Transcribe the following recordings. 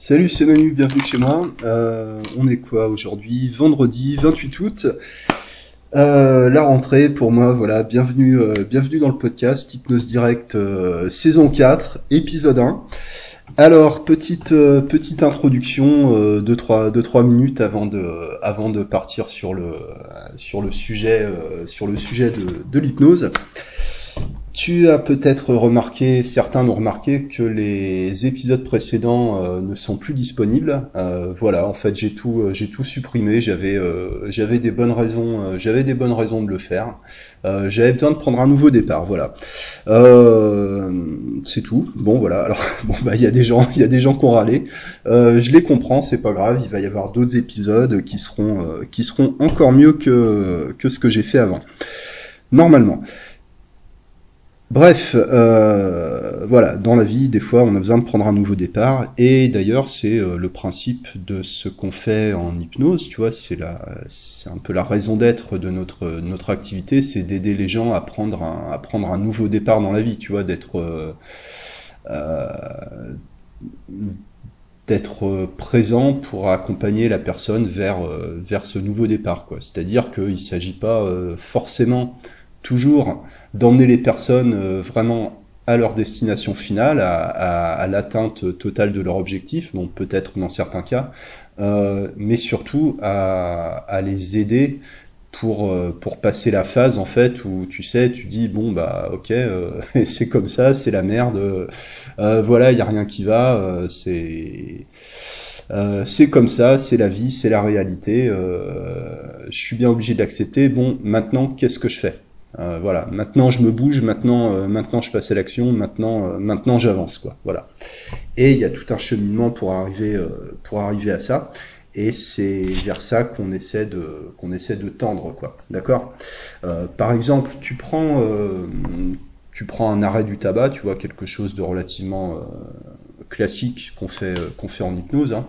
Salut, c'est Manu, bienvenue chez moi. Euh, on est quoi aujourd'hui? Vendredi 28 août. Euh, la rentrée pour moi, voilà, bienvenue, euh, dans le podcast Hypnose Direct saison 4, épisode 1. Alors, petite, introduction euh, de 3, de 3 minutes avant de, partir sur le, sujet, de l'hypnose. Tu as peut-être remarqué, certains l'ont remarqué, que les épisodes précédents euh, ne sont plus disponibles. Euh, voilà, en fait, j'ai tout, euh, j'ai tout supprimé. J'avais, euh, j'avais des bonnes raisons, j'avais des bonnes raisons de le faire. J'avais besoin de prendre un nouveau départ. Voilà, c'est tout. Bon, voilà. Alors, bon, bah, il y a des gens, il y a des gens qui ont râlé. Je les comprends, c'est pas grave. Il va y avoir d'autres épisodes qui seront, qui seront encore mieux que que ce que j'ai fait avant. Normalement. Bref, euh, voilà, dans la vie, des fois, on a besoin de prendre un nouveau départ, et d'ailleurs, c'est euh, le principe de ce qu'on fait en hypnose, tu vois, c'est la, c'est un peu la raison d'être de notre notre activité, c'est d'aider les gens à prendre un, à prendre un nouveau départ dans la vie, tu vois, d'être euh, d'être présent pour accompagner la personne vers vers ce nouveau départ. C'est-à-dire qu'il ne s'agit pas forcément toujours d'emmener les personnes euh, vraiment à leur destination finale, à, l'atteinte totale de leur objectif, bon peut-être dans certains cas, euh, mais surtout à, les aider pour, euh, pour passer la phase en fait où tu sais, tu dis bon bah ok, c'est comme ça, c'est la merde, voilà, il n'y a rien qui va, c'est c'est comme ça, c'est la vie, c'est la réalité, je suis bien obligé d'accepter, bon maintenant qu'est-ce que je fais? Euh, voilà, maintenant je me bouge, maintenant, euh, maintenant je passe à l'action, maintenant, euh, maintenant j'avance, quoi. Voilà. Et il y a tout un cheminement pour arriver, pour arriver à ça. Et c'est vers ça qu'on essaie de, qu'on essaie de tendre, quoi. D'accord? Par exemple, tu prends, tu prends un arrêt du tabac, tu vois, quelque chose de relativement classique qu'on fait, qu'on fait en hypnose, hein.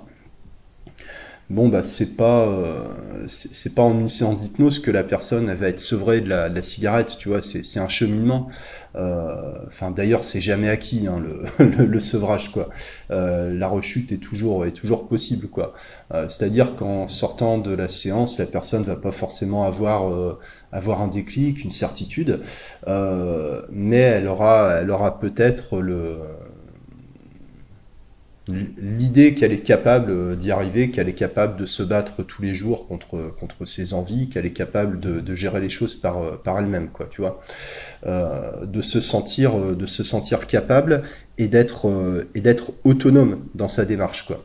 Bon, bah, c'est pas, euh, c'est c'est pas en une séance d'hypnose que la personne elle va être sevrée de la, de la cigarette, tu vois, c'est c'est un cheminement. Euh, Enfin, d'ailleurs, c'est jamais acquis, hein, le, le, le sevrage, quoi. Euh, la rechute est toujours, est toujours possible, quoi. Euh, c'est-à-dire qu'en sortant de la séance, la personne va pas forcément avoir, euh, avoir un déclic, une certitude, mais elle aura, elle aura peut-être le, l'idée qu'elle est capable euh, d'y arriver, qu'elle est capable de se battre tous les jours contre, contre ses envies, qu'elle est capable de, gérer les choses par, euh, par elle-même, quoi, tu vois. Euh, de se sentir, de se sentir capable et d'être, et d'être autonome dans sa démarche, quoi.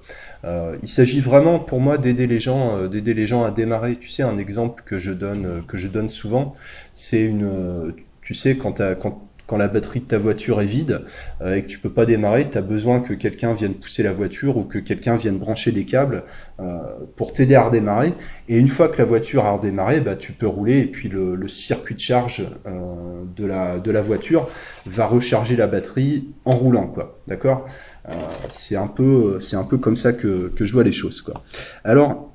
Il s'agit vraiment, pour moi, d'aider les gens, d'aider les gens à démarrer. Tu sais, un exemple que je donne, que je donne souvent, c'est une, tu sais, quand quand quand la batterie de ta voiture est vide euh, et que tu peux pas démarrer, tu as besoin que quelqu'un vienne pousser la voiture ou que quelqu'un vienne brancher des câbles euh, pour t'aider à redémarrer. Et une fois que la voiture a redémarré, bah, tu peux rouler et puis le, le circuit de charge euh, de, la, de la voiture va recharger la batterie en roulant, quoi. D'accord? Euh, C'est un peu, un peu comme ça que, que je vois les choses, quoi. Alors,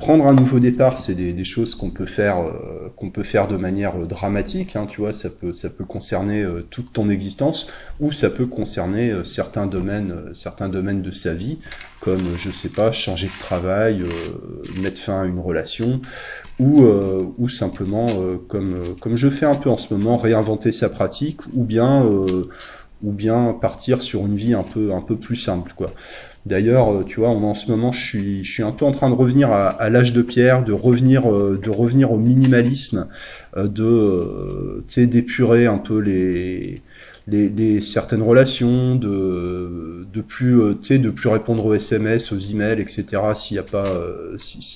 Prendre un nouveau départ, c'est des, choses qu'on peut faire, euh, qu'on peut faire de manière euh, dramatique. Hein, tu vois, ça peut, ça peut concerner euh, toute ton existence, ou ça peut concerner certains domaines, certains domaines de sa vie, comme je sais pas, changer de travail, mettre fin à une relation, ou, ou simplement, comme, comme je fais un peu en ce moment, réinventer sa pratique, ou bien, ou bien partir sur une vie un peu, un peu plus simple, quoi. D'ailleurs, euh, tu vois, en ce moment, je suis, un peu en train de revenir à, à l'âge de pierre, de revenir, euh, de revenir au minimalisme, euh, de, d'épurer un peu les, les, les certaines relations, de, de plus, de plus répondre aux SMS, aux emails, etc. S'il n'y a pas,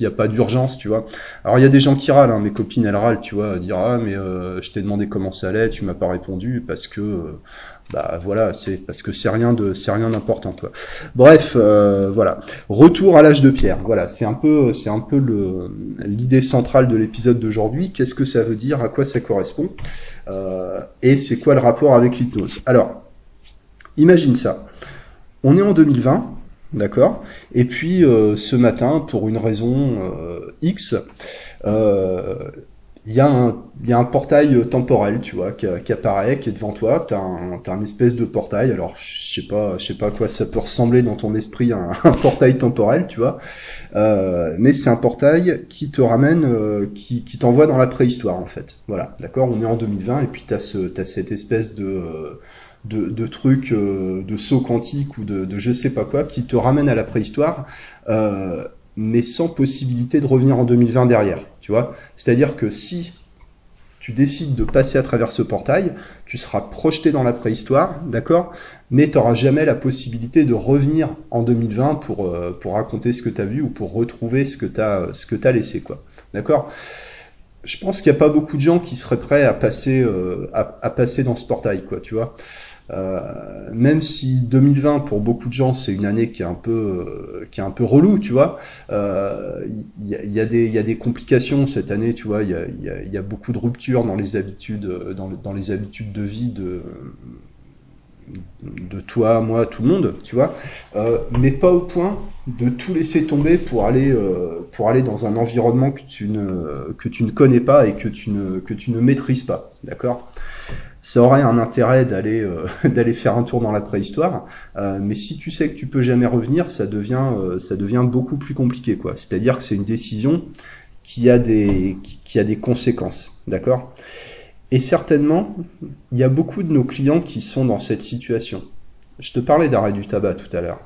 y a pas d'urgence, tu vois. Alors il y a des gens qui râlent, hein, mes copines elles râlent, tu vois, dire ah mais euh, je t'ai demandé comment ça allait, tu m'as pas répondu parce que bah voilà, c'est parce que c'est rien de, c'est rien d'important quoi. Bref, euh, voilà. Retour à l'âge de pierre. Voilà, c'est un peu, c'est un peu l'idée centrale de l'épisode d'aujourd'hui. Qu'est-ce que ça veut dire? À quoi ça correspond? Euh, Et c'est quoi le rapport avec l'hypnose? Alors, imagine ça. On est en 2020, d'accord? Et puis euh, ce matin, pour une raison X, il y, y a un portail temporel, tu vois, qui, qui apparaît, qui est devant toi. T'as un, as un espèce de portail. Alors, je sais pas, je sais pas à quoi ça peut ressembler dans ton esprit un, un portail temporel, tu vois. Euh, mais c'est un portail qui te ramène, euh, qui, qui t'envoie dans la préhistoire, en fait. Voilà, d'accord? On est en 2020 et puis t'as ce, t'as cette espèce de de, de trucs, euh, de saut quantique ou de, de, je sais pas quoi, qui te ramène à la préhistoire. Euh, mais sans possibilité de revenir en 2020 derrière, tu vois. C'est-à-dire que si tu décides de passer à travers ce portail, tu seras projeté dans la préhistoire, d'accord? Mais tu n'auras jamais la possibilité de revenir en 2020 pour, euh, pour raconter ce que tu as vu ou pour retrouver ce que tu as, as laissé, quoi. D'accord? Je pense qu'il n'y a pas beaucoup de gens qui seraient prêts à passer, euh, à, passer dans ce portail, quoi, tu vois euh, même si 2020 pour beaucoup de gens c'est une année qui est un peu euh, qui est un peu relou, tu vois. Il euh, y, a, y, a des il y a des complications cette année, tu vois. Il y a, y, y a beaucoup de ruptures dans les habitudes dans, dans les habitudes de vie de de toi, moi, tout le monde, tu vois, euh, mais pas au point de tout laisser tomber pour aller euh, pour aller dans un environnement que tu ne que tu ne connais pas et que tu ne que tu ne maîtrises pas, d'accord? Ça aurait un intérêt d'aller euh, d'aller faire un tour dans la préhistoire, euh, mais si tu sais que tu peux jamais revenir, ça devient euh, ça devient beaucoup plus compliqué quoi. C'est-à-dire que c'est une décision qui a des qui a des conséquences, d'accord? Et certainement, il y a beaucoup de nos clients qui sont dans cette situation. Je te parlais d'arrêt du tabac tout à l'heure.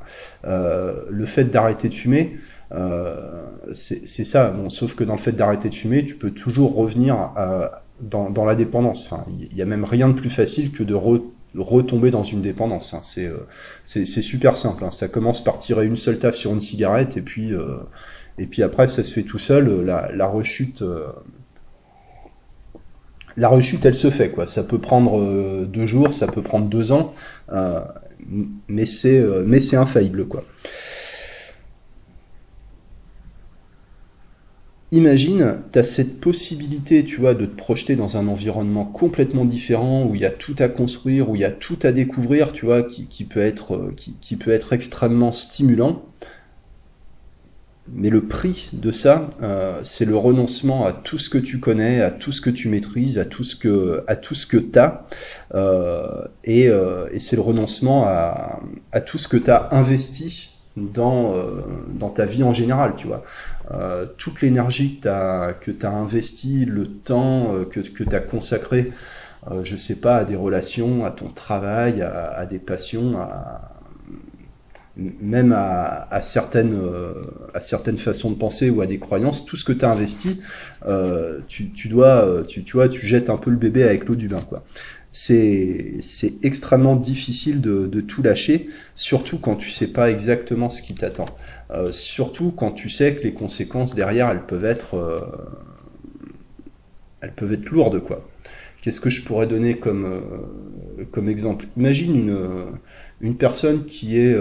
le fait d'arrêter de fumer, euh, c'est ça. Bon, sauf que dans le fait d'arrêter de fumer, tu peux toujours revenir à, dans, dans, la dépendance. Enfin, il y a même rien de plus facile que de retomber dans une dépendance. Hein. C'est euh, super simple. Hein. Ça commence par tirer une seule taf sur une cigarette et puis euh, et puis après ça se fait tout seul. La, la rechute. Euh, la rechute, elle se fait quoi. Ça peut prendre euh, deux jours, ça peut prendre deux ans, euh, mais c'est mais c'est infaillible quoi. Imagine, tu as cette possibilité, tu vois, de te projeter dans un environnement complètement différent, où il y a tout à construire, où il y a tout à découvrir, tu vois, qui, peut, être, euh, qui, peut être extrêmement stimulant. Mais le prix de ça, euh, c'est le renoncement à tout ce que tu connais, à tout ce que tu maîtrises, à tout ce que, à tout ce que t'as, euh, et, c'est le renoncement à, tout ce que tu as investi dans, dans ta vie en général, tu vois. Euh, toute l'énergie que tu as, que as investi, le temps euh, que, tu as consacré, euh, je sais pas, à des relations, à ton travail, à, des passions, même à, à, certaines, euh, à certaines façons de penser ou à des croyances, tout ce que tu as investi, tu, dois, tu, tu jettes un peu le bébé avec l'eau du bain, quoi c'est extrêmement difficile de, de, tout lâcher, surtout quand tu sais pas exactement ce qui t'attend. Euh, surtout quand tu sais que les conséquences derrière, elles peuvent être, euh, elles peuvent être lourdes, quoi. Qu'est-ce que je pourrais donner comme, euh, comme exemple? Imagine une, une personne qui est,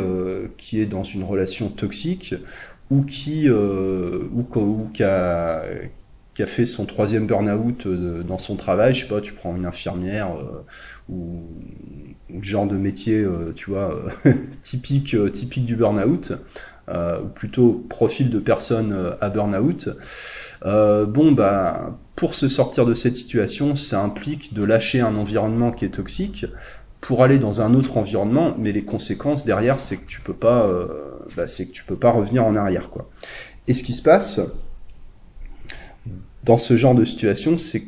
qui est dans une relation toxique ou qui, ou, qui a, fait son troisième burn-out dans son travail, je sais pas, tu prends une infirmière ou, le genre de métier, tu vois, typique, typique du burn-out, ou plutôt profil de personne à burn-out. bon, bah, pour se sortir de cette situation, ça implique de lâcher un environnement qui est toxique pour aller dans un autre environnement, mais les conséquences derrière, c'est que tu peux pas, bah, c'est que tu peux pas revenir en arrière, quoi. Et ce qui se passe, dans ce genre de situation, c'est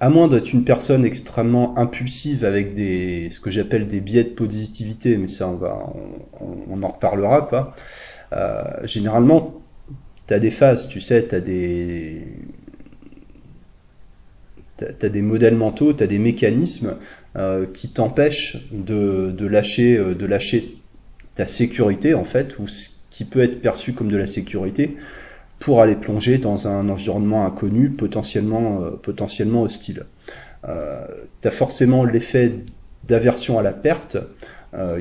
à moins d'être une personne extrêmement impulsive avec des ce que j'appelle des biais de positivité, mais ça on va on en reparlera quoi. Euh, généralement, tu as des phases, tu sais, tu as des tu as des modèles mentaux, tu as des mécanismes euh, qui t'empêchent de, de, lâcher, euh, de lâcher ta sécurité, en fait, ou ce qui peut être perçu comme de la sécurité, pour aller plonger dans un environnement inconnu, potentiellement, potentiellement hostile. Euh, tu as forcément l'effet d'aversion à la perte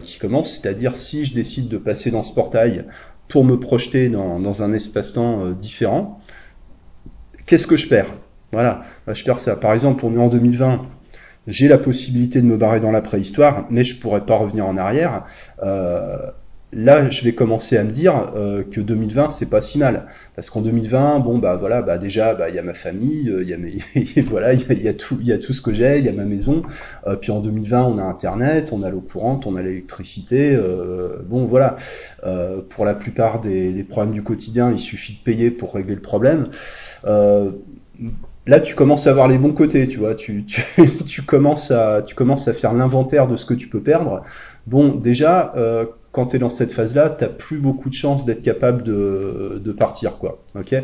qui commence, c'est-à-dire si je décide de passer dans ce portail pour me projeter dans, un espace-temps euh, différent, qu'est-ce que je perds? Voilà, bah, je perds ça. Par exemple, on est en 2020, j'ai la possibilité de me barrer dans la préhistoire, mais je pourrais pas revenir en arrière. Euh, là, je vais commencer à me dire euh, que 2020 c'est pas si mal, parce qu'en 2020, bon bah voilà, bah déjà, bah il y a ma famille, euh, il y a mes, voilà, il y a, tout, il y a tout ce que j'ai, il y a ma maison. Euh, puis en 2020, on a Internet, on a l'eau courante, on a l'électricité. bon voilà, pour la plupart des, des, problèmes du quotidien, il suffit de payer pour régler le problème. Là, tu commences à voir les bons côtés, tu vois. Tu, tu, tu commences à, tu commences à faire l'inventaire de ce que tu peux perdre. Bon, déjà, euh, quand tu es dans cette phase-là, tu plus beaucoup de chances d'être capable de, de, partir, quoi. Ok?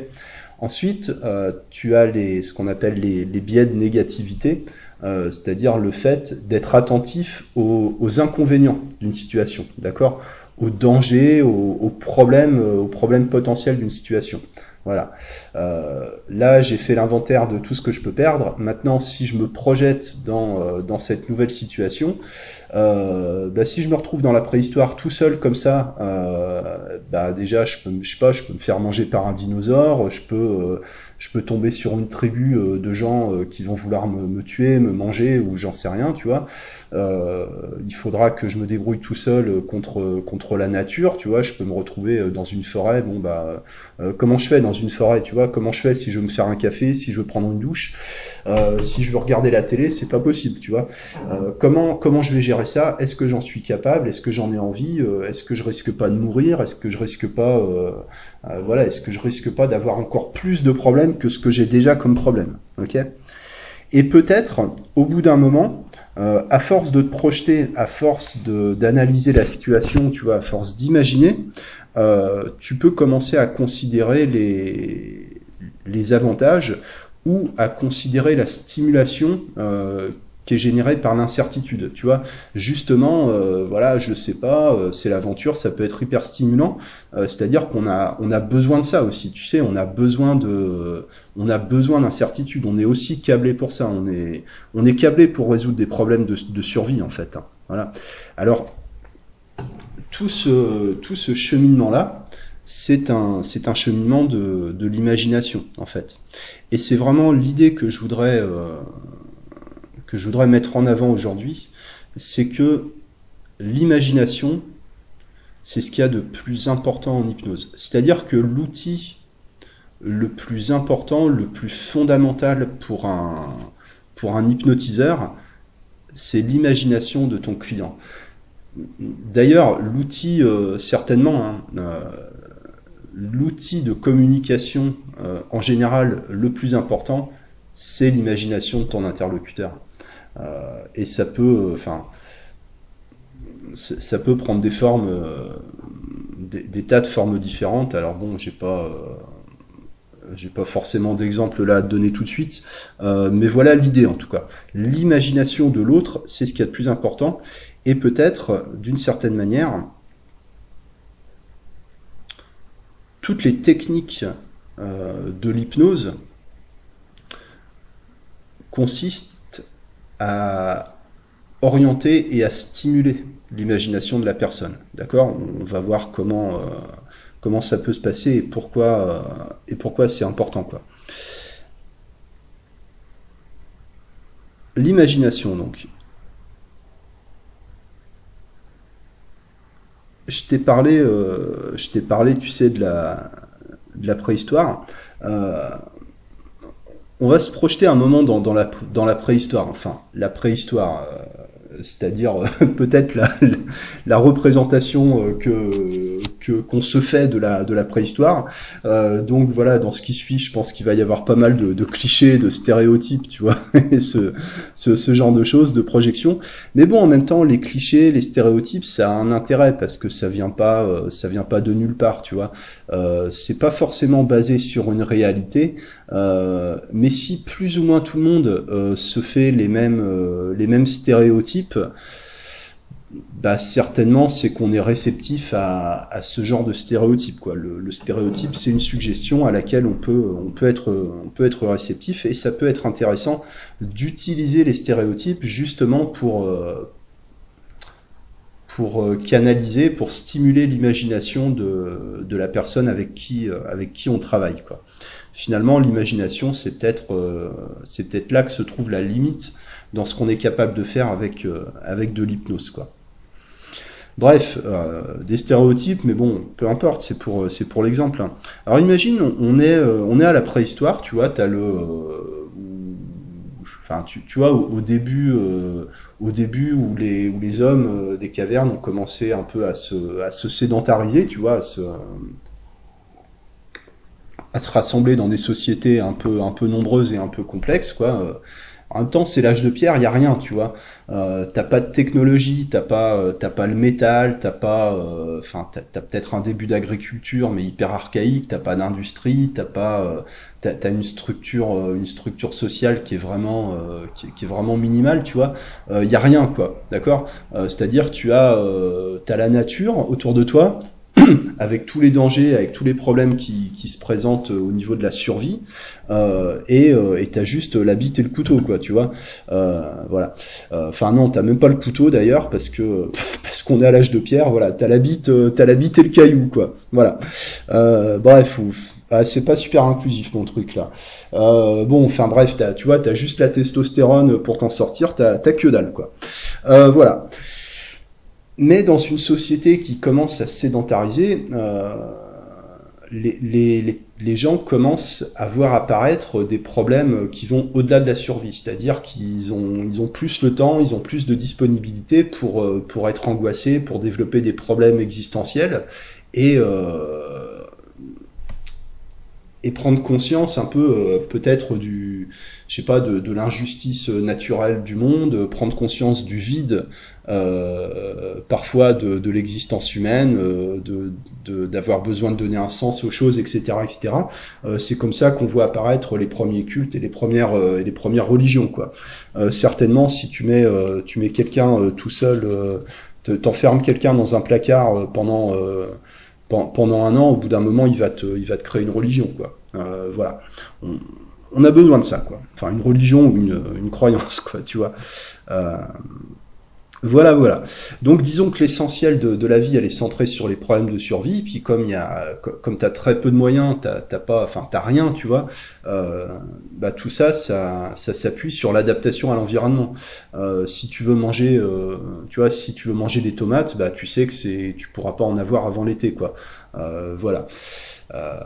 Ensuite, euh, tu as les, ce qu'on appelle les, les, biais de négativité, euh, c'est-à-dire le fait d'être attentif aux, inconvénients d'une situation, d'accord? Aux dangers, aux, problèmes, aux problèmes potentiels d'une situation. Voilà. Euh, là, j'ai fait l'inventaire de tout ce que je peux perdre. Maintenant, si je me projette dans, euh, dans cette nouvelle situation, euh, bah, si je me retrouve dans la préhistoire tout seul comme ça, euh, bah, déjà, je peux, je sais pas, je peux me faire manger par un dinosaure, je peux, euh, je peux tomber sur une tribu euh, de gens qui vont vouloir me, me, tuer, me manger, ou j'en sais rien, tu vois. Euh, il faudra que je me débrouille tout seul contre contre la nature, tu vois. Je peux me retrouver dans une forêt. Bon bah, euh, comment je fais dans une forêt, tu vois? Comment je fais si je veux me faire un café, si je veux prendre une douche, euh, si je veux regarder la télé, c'est pas possible, tu vois. Euh, Comment comment je vais gérer ça? Est-ce que j'en suis capable? Est-ce que j'en ai envie? Est-ce que je risque pas de mourir? Est-ce que je risque pas voilà Est-ce que je risque pas d'avoir encore plus de problèmes que ce que j'ai déjà comme problème? Ok? Et peut-être au bout d'un moment euh, à force de te projeter, à force d'analyser la situation, tu vois, à force d'imaginer, euh, tu peux commencer à considérer les, les avantages ou à considérer la stimulation euh, qui est générée par l'incertitude. Tu vois, justement, euh, voilà, je sais pas, euh, c'est l'aventure, ça peut être hyper stimulant. Euh, c'est-à-dire qu'on a, on a besoin de ça aussi. Tu sais, on a besoin de, on a besoin d'incertitude. On est aussi câblé pour ça. On est, on est câblé pour résoudre des problèmes de, de survie en fait. Hein. Voilà. Alors tout ce, tout ce cheminement là, c'est un, c'est un cheminement de, de l'imagination en fait. Et c'est vraiment l'idée que je voudrais euh, je voudrais mettre en avant aujourd'hui, c'est que l'imagination, c'est ce qu'il y a de plus important en hypnose. C'est-à-dire que l'outil le plus important, le plus fondamental pour un, pour un hypnotiseur, c'est l'imagination de ton client. D'ailleurs, l'outil, euh, certainement, hein, euh, l'outil de communication euh, en général le plus important, c'est l'imagination de ton interlocuteur. Euh, et ça peut, enfin, ça peut prendre des formes, euh, des, tas de formes différentes. Alors bon, j'ai pas j'ai pas forcément d'exemple là à donner tout de suite, euh, mais voilà l'idée en tout cas. L'imagination de l'autre, c'est ce qui est le plus important, et peut-être, d'une certaine manière, toutes les techniques euh, de l'hypnose consistent à orienter et à stimuler l'imagination de la personne. D'accord? On va voir comment... Euh, comment ça peut se passer et pourquoi, euh, et pourquoi c'est important. quoi. L'imagination, donc. Je t'ai parlé, euh, parlé, tu sais, de la, de la préhistoire. Euh, on va se projeter un moment dans, dans, la, dans la préhistoire. Enfin, la préhistoire, c'est-à-dire peut-être la, la, représentation que qu'on se fait de la de la préhistoire. Euh, donc voilà, dans ce qui suit, je pense qu'il va y avoir pas mal de, de clichés, de stéréotypes, tu vois, ce, ce, ce genre de choses, de projections. Mais bon, en même temps, les clichés, les stéréotypes, ça a un intérêt parce que ça vient pas, euh, ça vient pas de nulle part, tu vois. Euh, c'est pas forcément basé sur une réalité, euh, mais si plus ou moins tout le monde euh, se fait les mêmes euh, les mêmes stéréotypes bah, certainement, c'est qu'on est réceptif à, à, ce genre de stéréotype. Quoi. Le, stéréotype, c'est une suggestion à laquelle on peut, on, peut être, on peut être réceptif et ça peut être intéressant d'utiliser les stéréotypes justement pour, euh, pour euh, canaliser, pour stimuler l'imagination de, de la personne avec qui, euh, avec qui on travaille. Quoi. Finalement, l'imagination, c'est peut-être c'est peut-être là que se trouve la limite dans ce qu'on est capable de faire avec, avec de l'hypnose. quoi. Bref, euh, des stéréotypes, mais bon, peu importe, c'est pour, c'est pour l'exemple. hein. Alors imagine, on est, euh, on est à la préhistoire, tu vois, t'as le, euh, enfin, tu, tu vois, au, début, euh, au début où les, où les hommes euh, des cavernes ont commencé un peu à se, à se sédentariser, tu vois, à se, à se rassembler dans des sociétés un peu, un peu nombreuses et un peu complexes, quoi. Euh, En même temps, c'est l'âge de pierre, il y a rien, tu vois. Euh, t'as pas de technologie, t'as pas, euh, t'as pas le métal, t'as pas, euh, enfin, t'as, t'as peut-être un début d'agriculture, mais hyper archaïque. T'as pas d'industrie, t'as pas, euh, t'as, t'as une structure, euh, une structure sociale qui est vraiment, euh, qui, qui est vraiment minimale, tu vois. Il y a rien, quoi. D'accord? Euh, c'est-à-dire, tu as, euh, t'as la nature autour de toi avec tous les dangers, avec tous les problèmes qui, qui se présentent au niveau de la survie, euh, et euh, t'as juste la bite et le couteau, quoi, tu vois. Euh, voilà. Euh, Enfin non, t'as même pas le couteau d'ailleurs, parce que parce qu'on est à l'âge de pierre. Voilà, t'as la bite, euh, t'as la bite et le caillou, quoi. Voilà. Euh, bref, ouf. Ah, c'est pas super inclusif mon truc là. Euh, bon, enfin bref, t'as, tu vois, t'as juste la testostérone pour t'en sortir, t'as, t'as que dalle quoi. Euh, voilà. Mais dans une société qui commence à se sédentariser, euh, les, les, les, les gens commencent à voir apparaître des problèmes qui vont au-delà de la survie, c'est-à-dire qu'ils ont, ils ont plus le temps, ils ont plus de disponibilité pour, euh, pour être angoissés, pour développer des problèmes existentiels et, euh, et prendre conscience un peu euh, peut-être du, je sais pas, de, de l'injustice naturelle du monde, prendre conscience du vide euh, parfois de, de l'existence humaine, euh, de d'avoir besoin de donner un sens aux choses, etc., etc. Euh, c'est comme ça qu'on voit apparaître les premiers cultes et les premières euh, et les premières religions, quoi. Euh, certainement, si tu mets euh, tu mets quelqu'un tout seul, te- t'enfermes quelqu'un dans un placard pendant pen- pendant un an, au bout d'un moment, il va te il va te créer une religion, quoi. Voilà. On a besoin de ça, quoi. Enfin, une religion ou une, une croyance, quoi, tu vois. Euh, voilà, voilà. Donc disons que l'essentiel de, de la vie, elle est centrée sur les problèmes de survie. Puis comme il y a, co- comme t'as très peu de moyens, t'as pas, enfin t'as rien, tu vois. Euh, bah tout ça, ça, ça s'appuie sur l'adaptation à l'environnement. Euh, si tu veux manger, tu vois, si tu veux manger des tomates, bah tu sais que c'est, tu pourras pas en avoir avant l'été, quoi. Voilà. Euh,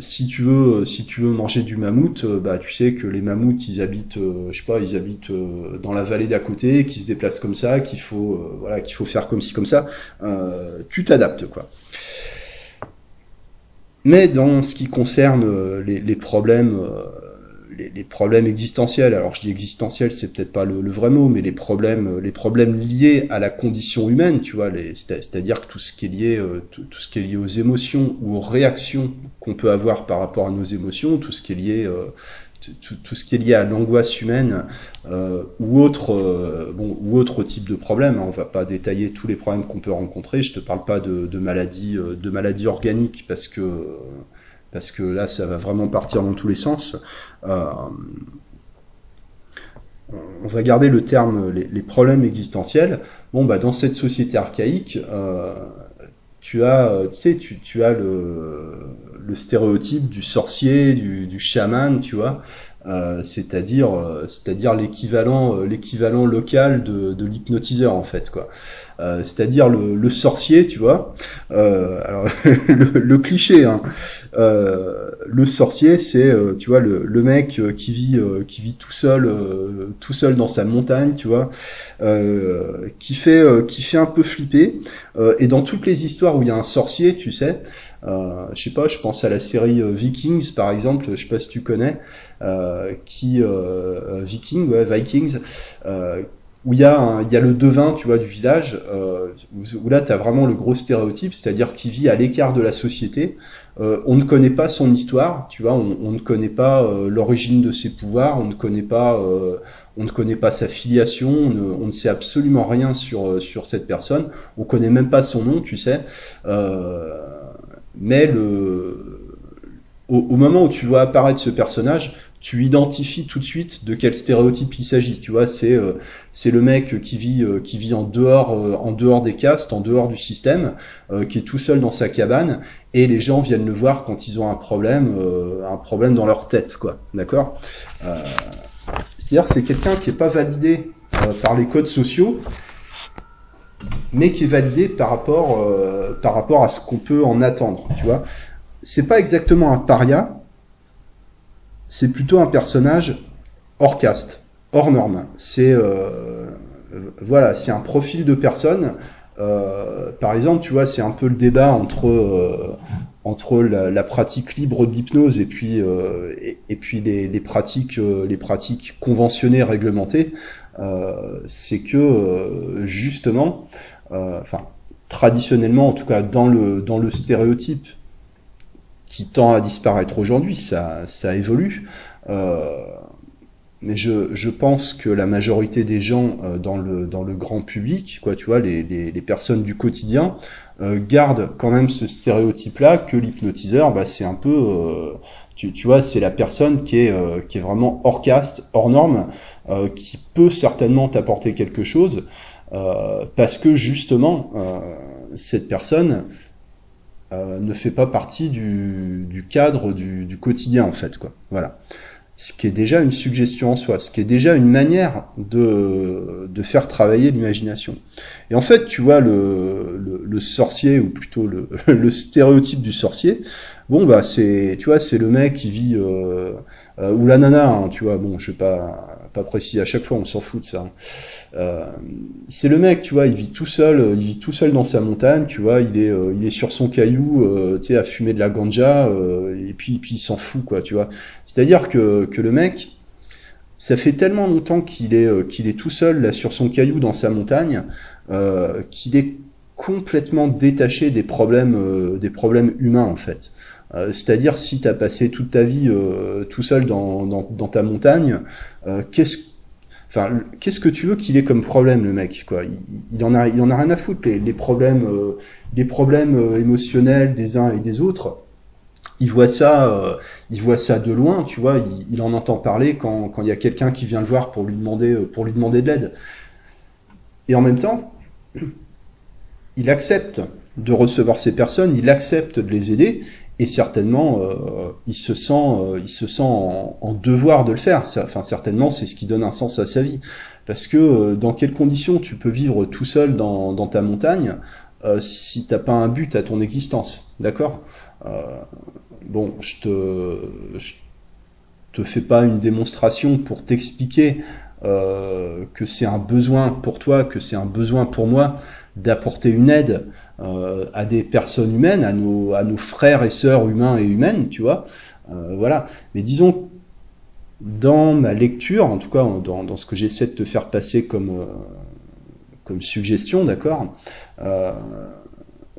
si tu veux, si tu veux manger du mammouth, euh, bah tu sais que les mammouths, ils habitent, euh, je sais pas, ils habitent euh, dans la vallée d'à côté, qui se déplacent comme ça, qu'il faut, euh, voilà, qu'il faut faire comme ci comme ça. Euh, tu t'adaptes, quoi. Mais dans ce qui concerne euh, les, les problèmes, euh, les, problèmes existentiels, alors je dis existentiel, c'est peut-être pas le, vrai mot, mais les problèmes, les problèmes liés à la condition humaine, tu vois, c'est-à-dire tout ce qui est lié, euh, tout, ce qui est lié aux émotions ou aux réactions qu'on peut avoir par rapport à nos émotions, tout ce qui est lié, euh, tout, ce qui est lié à l'angoisse humaine euh, ou autre, bon, ou autre type de problème. hein. On va pas détailler tous les problèmes qu'on peut rencontrer. Je te parle pas de, maladies, de maladies organiques parce que parce que là, ça va vraiment partir dans tous les sens. Euh, on va garder le terme les, les problèmes existentiels. Bon, bah dans cette société archaïque, euh, tu as, tu sais, tu, tu as le, le stéréotype du sorcier, du, du chaman, tu vois. Euh, c'est-à-dire, euh, c'est-à-dire l'équivalent, l'équivalent local de, de l'hypnotiseur en fait, quoi. Euh, c'est-à-dire le, le sorcier, tu vois. Euh, alors le, le cliché, hein. Euh, le sorcier, c'est, euh, tu vois, le, le mec euh, qui vit, qui vit tout seul, tout seul dans sa montagne, tu vois, qui fait, qui fait un peu flipper. Et dans toutes les histoires où il y a un sorcier, tu sais, euh, je sais pas, je pense à la série Vikings par exemple, je sais pas si tu connais, euh, qui euh, Viking, ouais, Vikings, où il y y a le devin, tu vois, du village, où, où là t'as vraiment le gros stéréotype, c'est-à-dire qu'il vit à l'écart de la société. Euh, on ne connaît pas son histoire, tu vois, on, ne connaît pas euh, l'origine de ses pouvoirs, on ne connaît pas, euh, on ne connaît pas sa filiation, on ne, sait absolument rien sur sur cette personne, on connaît même pas son nom, tu sais. Mais le, au moment où tu vois apparaître ce personnage, tu identifies tout de suite de quel stéréotype il s'agit. Tu vois, c'est euh, c'est le mec qui vit euh, qui vit en dehors euh, en dehors des castes, en dehors du système, euh, qui est tout seul dans sa cabane et les gens viennent le voir quand ils ont un problème euh, un problème dans leur tête, quoi. D'accord? Euh, C'est-à-dire c'est quelqu'un qui est pas validé par les codes sociaux mais qui est validé par rapport, par rapport à ce qu'on peut en attendre, tu vois? C'est pas exactement un paria, c'est plutôt un personnage hors caste, hors norme. C'est euh, voilà, c'est un profil de personne. Euh, par exemple, tu vois, c'est un peu le débat entre euh, entre la, pratique libre d'hypnose et puis euh, et, puis les, les pratiques les pratiques conventionnées réglementées. c'est que justement, enfin traditionnellement, en tout cas dans le dans le stéréotype qui tend à disparaître aujourd'hui, ça ça évolue. Euh, mais je, je, pense que la majorité des gens euh, dans, le, dans le grand public, quoi, tu vois, les, les, les personnes du quotidien, euh, gardent quand même ce stéréotype-là que l'hypnotiseur, bah, c'est un peu, euh, tu, tu, vois, c'est la personne qui est, euh, qui est vraiment hors caste, hors norme, qui peut certainement t'apporter quelque chose, parce que justement, cette personne ne fait pas partie du, du cadre du, du quotidien, en fait, quoi. Voilà ce qui est déjà une suggestion en soi, ce qui est déjà une manière de, de faire travailler l'imagination. Et en fait, tu vois, le, le, le sorcier, ou plutôt le, le, stéréotype du sorcier, bon, bah, c'est, tu vois, c'est le mec qui vit, euh, euh, ou la nana, hein, tu vois, bon, je vais pas, pas précis à chaque fois, on s'en fout de ça. Hein. Euh, c'est le mec, tu vois, il vit tout seul, il vit tout seul dans sa montagne, tu vois, il est, euh, il est sur son caillou, euh, tu sais, à fumer de la ganja, euh, et puis, puis il s'en fout, quoi, tu vois. C'est-à-dire que, que le mec, ça fait tellement longtemps qu'il est, qu'il est tout seul là sur son caillou dans sa montagne, qu'il est complètement détaché des problèmes, des problèmes humains en fait. C'est-à-dire si tu as passé toute ta vie tout seul dans, dans, ta montagne, qu'est-ce Enfin, qu'est-ce que tu veux qu'il ait comme problème, le mec quoi? Il, en a, il en a rien à foutre. Les, les problèmes, euh, les problèmes euh, émotionnels des uns et des autres, il voit ça, euh, il voit ça de loin, tu vois. Il, en entend parler quand, il y a quelqu'un qui vient le voir pour lui demander, euh, pour lui demander de l'aide. Et en même temps, il accepte de recevoir ces personnes, il accepte de les aider, et certainement euh, il se sent euh, en, devoir de le faire. Enfin certainement c'est ce qui donne un sens à sa vie. Parce que euh, dans quelles conditions tu peux vivre tout seul dans, ta montagne si t'as pas un but à ton existence d'accord? Bon je te te fais pas une démonstration pour t'expliquer que c'est un besoin pour toi que c'est un besoin pour moi d'apporter une aide à des personnes humaines, à nos, frères et sœurs humains et humaines, tu vois. Euh, voilà. Mais disons, dans ma lecture, en tout cas dans, ce que j'essaie de te faire passer comme, euh, suggestion, d'accord euh,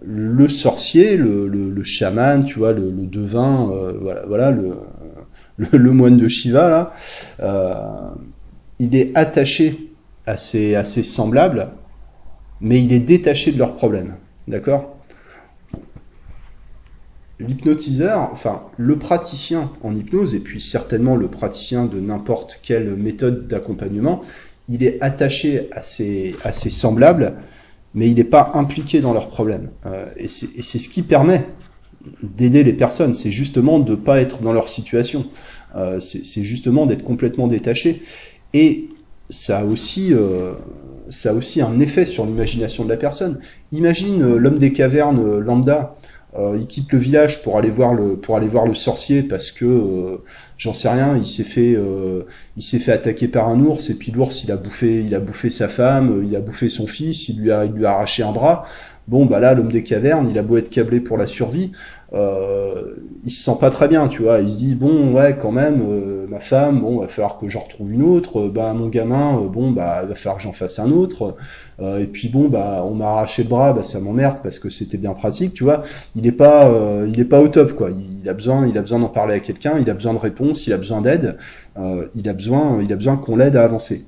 le sorcier, le, chaman, tu vois, le, devin, euh, voilà, le, moine de Shiva, là, euh, il est attaché à ses, à ses semblables, mais il est détaché de leurs problèmes. D'accord? L'hypnotiseur, enfin le praticien en hypnose, et puis certainement le praticien de n'importe quelle méthode d'accompagnement, il est attaché à ses, à semblables, mais il n'est pas impliqué dans leurs problèmes. Euh, et c'est ce qui permet d'aider les personnes, c'est justement de ne pas être dans leur situation, euh, c'est justement d'être complètement détaché. Et ça a aussi... Euh, ça a aussi un effet sur l'imagination de la personne. Imagine euh, l'homme des cavernes euh, lambda, euh, il quitte le village pour aller voir le pour aller voir le sorcier parce que euh, j'en sais rien, il s'est fait euh, fait attaquer par un ours et puis l'ours il a bouffé il a bouffé sa femme, il a bouffé son fils, il lui a il lui a arraché un bras. Bon bah là l'homme des cavernes, il a beau être câblé pour la survie, euh, il se sent pas très bien, tu vois. Il se dit bon ouais quand même euh, ma femme, bon va falloir que j'en retrouve une autre. Bah mon gamin, euh, bon bah va falloir que j'en fasse un autre. Euh, et puis bon bah on m'a arraché le bras, bah ça m'emmerde parce que c'était bien pratique, tu vois. Il est pas euh, il est pas au top quoi. Il, il a besoin il a besoin d'en parler à quelqu'un, il a besoin de réponse, il a besoin d'aide, euh, il a besoin il a besoin qu'on l'aide à avancer.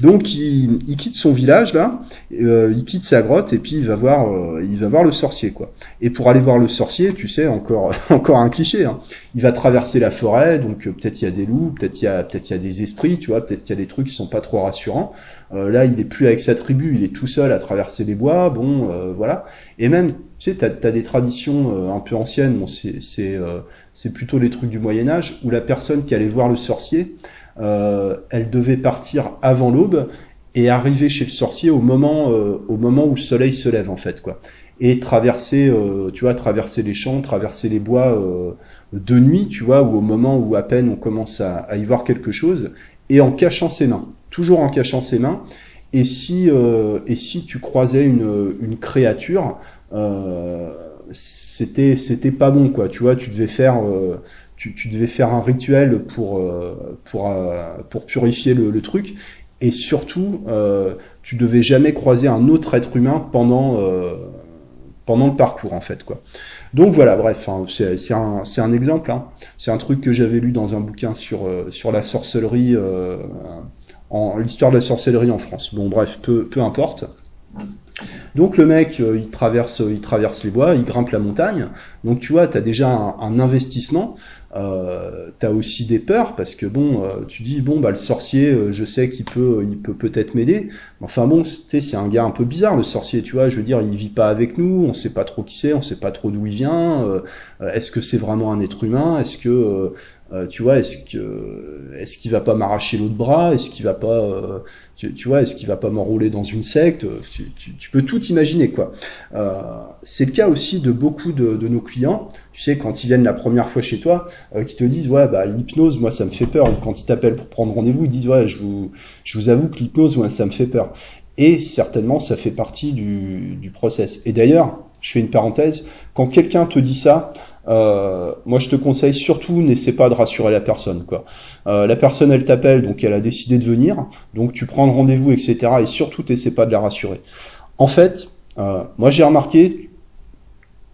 Donc il, quitte son village là, euh, il quitte sa grotte et puis il va voir, euh, il va voir le sorcier quoi. Et pour aller voir le sorcier, tu sais encore encore un cliché. Hein. Il va traverser la forêt, donc euh, peut-être il y a des loups, peut-être il y a peut-être il y a des esprits, tu vois, peut-être qu'il y a des trucs qui sont pas trop rassurants. Là, il est plus avec sa tribu, il est tout seul à traverser les bois. Bon, voilà. Et même, tu sais, t'as as des traditions un peu anciennes. Bon, c'est c'est plutôt les trucs du Moyen Âge où la personne qui allait voir le sorcier elle devait partir avant l'aube et arriver chez le sorcier au moment, euh, au moment où le soleil se lève en fait quoi. Et traverser, euh, tu vois, traverser les champs, traverser les bois euh, de nuit, tu vois, ou au moment où à peine on commence à, à, y voir quelque chose, et en cachant ses mains, toujours en cachant ses mains. Et si, et si tu croisais une, une créature, c'était c'était pas bon quoi, tu vois, tu devais faire tu, devais faire un rituel pour pour pour purifier le, truc et surtout, euh, tu devais jamais croiser un autre être humain pendant, euh, pendant le parcours, en fait. quoi. Donc voilà, bref, hein, c'est un, un, exemple. Hein. C'est un truc que j'avais lu dans un bouquin sur, euh, sur la sorcellerie, euh, l'histoire de la sorcellerie en France. Bon, bref, peu, peu importe. Donc le mec, euh, il traverse, il traverse les bois, il grimpe la montagne. Donc tu vois, tu as déjà un investissement. Euh, t'as aussi des peurs parce que bon, euh, tu dis bon bah le sorcier, euh, je sais qu'il peut, il peut peut-être m'aider. Enfin bon, c'est un gars un peu bizarre le sorcier, tu vois. Je veux dire, il vit pas avec nous, on sait pas trop qui c'est, on sait pas trop d'où il vient. Euh, est-ce que c'est vraiment un être humain? Est-ce que tu vois, est-ce que est-ce qu'il va pas m'arracher l'autre bras? Est-ce qu'il va pas tu, vois, est-ce qu'il va pas m'enrouler dans une secte? Tu, peux tout imaginer, quoi. Euh, c'est le cas aussi de beaucoup de, nos clients. Tu sais, quand ils viennent la première fois chez toi, euh, qui te disent, ouais, bah l'hypnose, moi, ça me fait peur. Quand ils t'appellent pour prendre rendez-vous, ils disent, ouais, je vous, je vous avoue que l'hypnose, moi, ça me fait peur. Et certainement, ça fait partie du, du process. Et d'ailleurs, je fais une parenthèse, quand quelqu'un te dit ça, euh, moi je te conseille surtout n'essaie pas de rassurer la personne quoi. Euh, la personne elle t'appelle donc elle a décidé de venir donc tu prends le rendez-vous etc et surtout n'essaie pas de la rassurer. En fait euh, moi j'ai remarqué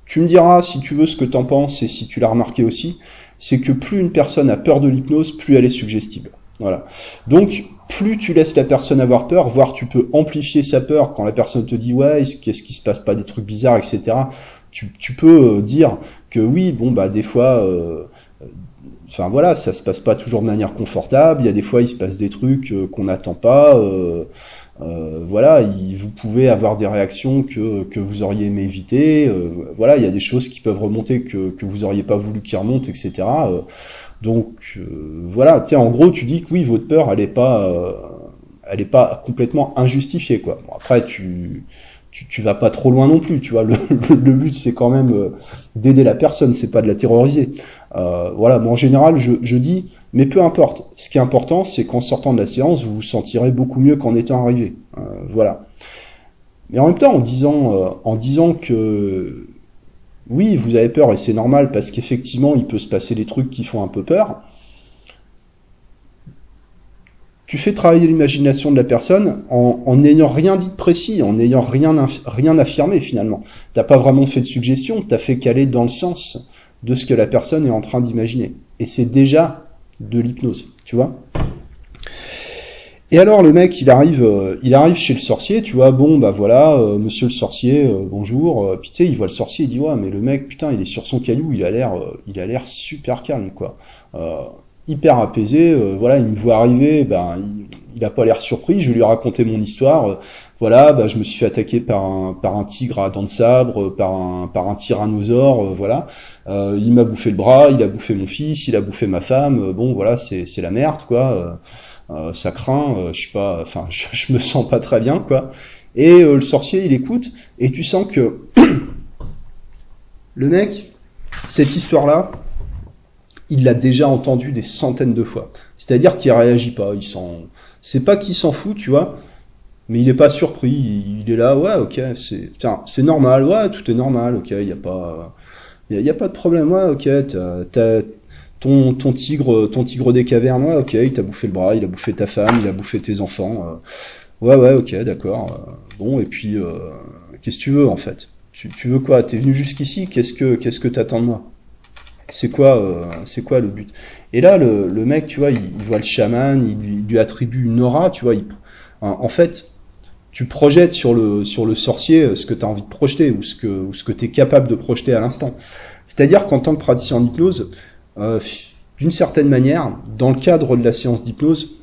tu me diras si tu veux ce que t'en penses et si tu l'as remarqué aussi c'est que plus une personne a peur de l'hypnose plus elle est suggestible. Voilà. Donc plus tu laisses la personne avoir peur, voire tu peux amplifier sa peur quand la personne te dit ouais, qu'est-ce qui se passe pas des trucs bizarres, etc tu, peux euh, dire que oui, bon, bah, des fois, euh, enfin voilà, ça se passe pas toujours de manière confortable. Il y a des fois, il se passe des trucs euh, qu'on n'attend pas. voilà, vous pouvez avoir des réactions que, que vous auriez aimé éviter. voilà, il y a des choses qui peuvent remonter que, que vous auriez pas voulu qu'ils remontent, etc. donc voilà, tiens, en gros, tu dis que oui, votre peur, elle est pas, pas complètement injustifiée, quoi. après, tu tu, vas pas trop loin non plus, tu vois. Le, but c'est quand même euh, d'aider la personne, c'est pas de la terroriser. Euh, voilà, moi en général je, dis, mais peu importe. Ce qui est important, c'est qu'en sortant de la séance, vous vous sentirez beaucoup mieux qu'en étant arrivé. Euh, voilà. Mais en même temps, en disant, en disant que oui, vous avez peur et c'est normal parce qu'effectivement, il peut se passer des trucs qui font un peu peur tu fais travailler l'imagination de la personne en n'ayant rien dit de précis, en n'ayant rien, rien affirmé finalement. T'as pas vraiment fait de suggestion, t'as fait qu'aller dans le sens de ce que la personne est en train d'imaginer. Et c'est déjà de l'hypnose, tu vois. Et alors le mec, il arrive, euh, il arrive chez le sorcier, tu vois, bon bah voilà, euh, monsieur le sorcier, euh, bonjour. puis tu sais, il voit le sorcier, il dit ouais, mais le mec, putain, il est sur son caillou, il a l'air, il a l'air super calme, quoi hyper apaisé. Euh, voilà, il me voit arriver, ben il, a pas l'air surpris. Je lui ai raconté mon histoire. Euh, voilà, ben, je me suis fait attaquer par un par un tigre à dents de sabre, par un par un tyrannosaure. Euh, voilà, il m'a bouffé le bras, il a bouffé mon fils, il a bouffé ma femme. bon, voilà, c'est la merde quoi. ça craint. je sais pas. Enfin, je, je, me sens pas très bien quoi. Et le sorcier, il écoute et tu sens que le mec, cette histoire-là, il l'a déjà entendu des centaines de fois. C'est-à-dire qu'il réagit pas, il s'en, c'est pas qu'il s'en fout, tu vois, mais il est pas surpris, il est là, ouais, ok, c'est, c'est normal, ouais, tout est normal, ok, il y a pas, il y, a pas de problème, ouais, ok, t'as, ton, ton tigre, ton tigre des cavernes, ouais, ok, il t'a bouffé le bras, il a bouffé ta femme, il a bouffé tes enfants, euh, ouais, ouais, ok, d'accord, euh, bon, et puis, euh, qu'est-ce que tu veux en fait? Tu, tu veux quoi? T'es venu jusqu'ici, qu'est-ce que, qu'est-ce que t'attends de moi? C'est quoi, euh, c'est quoi le but? Et là, le, le, mec, tu vois, il, voit le chaman, il lui, attribue une aura, tu vois. Il, en, fait, tu projettes sur le, sur le sorcier euh, ce que tu as envie de projeter ou ce que, ou ce que tu es capable de projeter à l'instant. C'est-à-dire qu'en tant que praticien en hypnose, euh, d'une certaine manière, dans le cadre de la séance d'hypnose,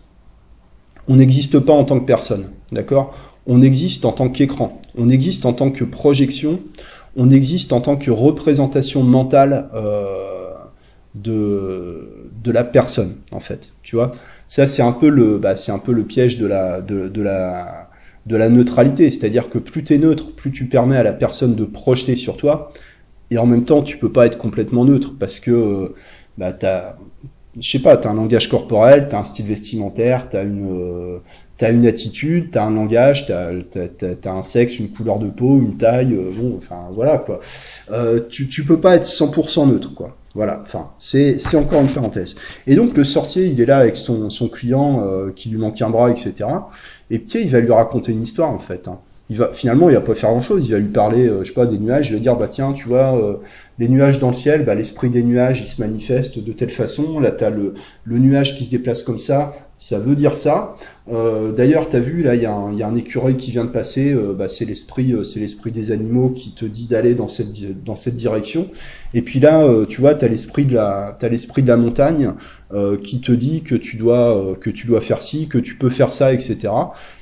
on n'existe pas en tant que personne, d'accord? On existe en tant qu'écran, on existe en tant que projection, on existe en tant que représentation mentale euh, de, de la personne, en fait. Tu vois Ça, c'est un peu le, bah, un peu le piège de la, de, de la, de la neutralité. C'est-à-dire que plus tu es neutre, plus tu permets à la personne de projeter sur toi. Et en même temps, tu peux pas être complètement neutre parce que, bah, t'as, je sais pas, t'as un langage corporel, t'as un style vestimentaire, t'as une, t'as une attitude, t'as un langage, t'as as, un sexe, une couleur de peau, une taille, euh, bon, enfin voilà quoi. Euh, tu, tu peux pas être 100% neutre quoi. Voilà, enfin c'est encore une parenthèse. Et donc le sorcier, il est là avec son son client euh, qui lui manque un bras, etc. Et puis il va lui raconter une histoire en fait. Hein. Il va finalement il va pas faire grand chose. Il va lui parler, je sais pas, des nuages. Il va dire bah tiens, tu vois les nuages dans le ciel, bah, l'esprit des nuages, il se manifeste de telle façon. Là, tu as le, le nuage qui se déplace comme ça, ça veut dire ça. Euh, D'ailleurs, tu as vu, là, il y, a un, y a un écureuil qui vient de passer, euh, bah, c'est l'esprit euh, c'est l'esprit des animaux qui te dit d'aller dans cette, dans cette direction. Et puis là, euh, tu vois, tu as l'esprit de la, as l'esprit de la montagne qui te dit que tu, dois, que tu dois faire ci, que tu peux faire ça, etc.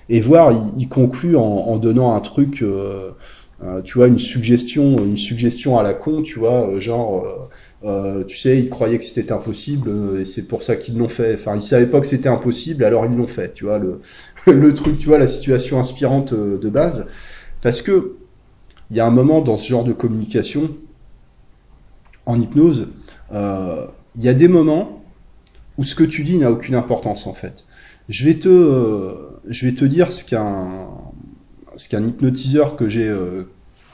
Et voir, il, il conclut en, en, donnant un truc... tu vois une suggestion une suggestion à la con tu vois genre euh, tu sais, ils croyaient que c'était impossible euh, et c'est pour ça qu'ils l'ont fait. Enfin, ils savaient pas que c'était impossible, alors ils l'ont fait. Tu vois le truc, tu vois la situation inspirante euh, de base, parce que il y a un moment dans ce genre de communication en hypnose, il y a des moments où ce que tu dis n'a aucune importance en fait. Je vais te je vais te dire ce qu'un ce qu'un hypnotiseur que j'ai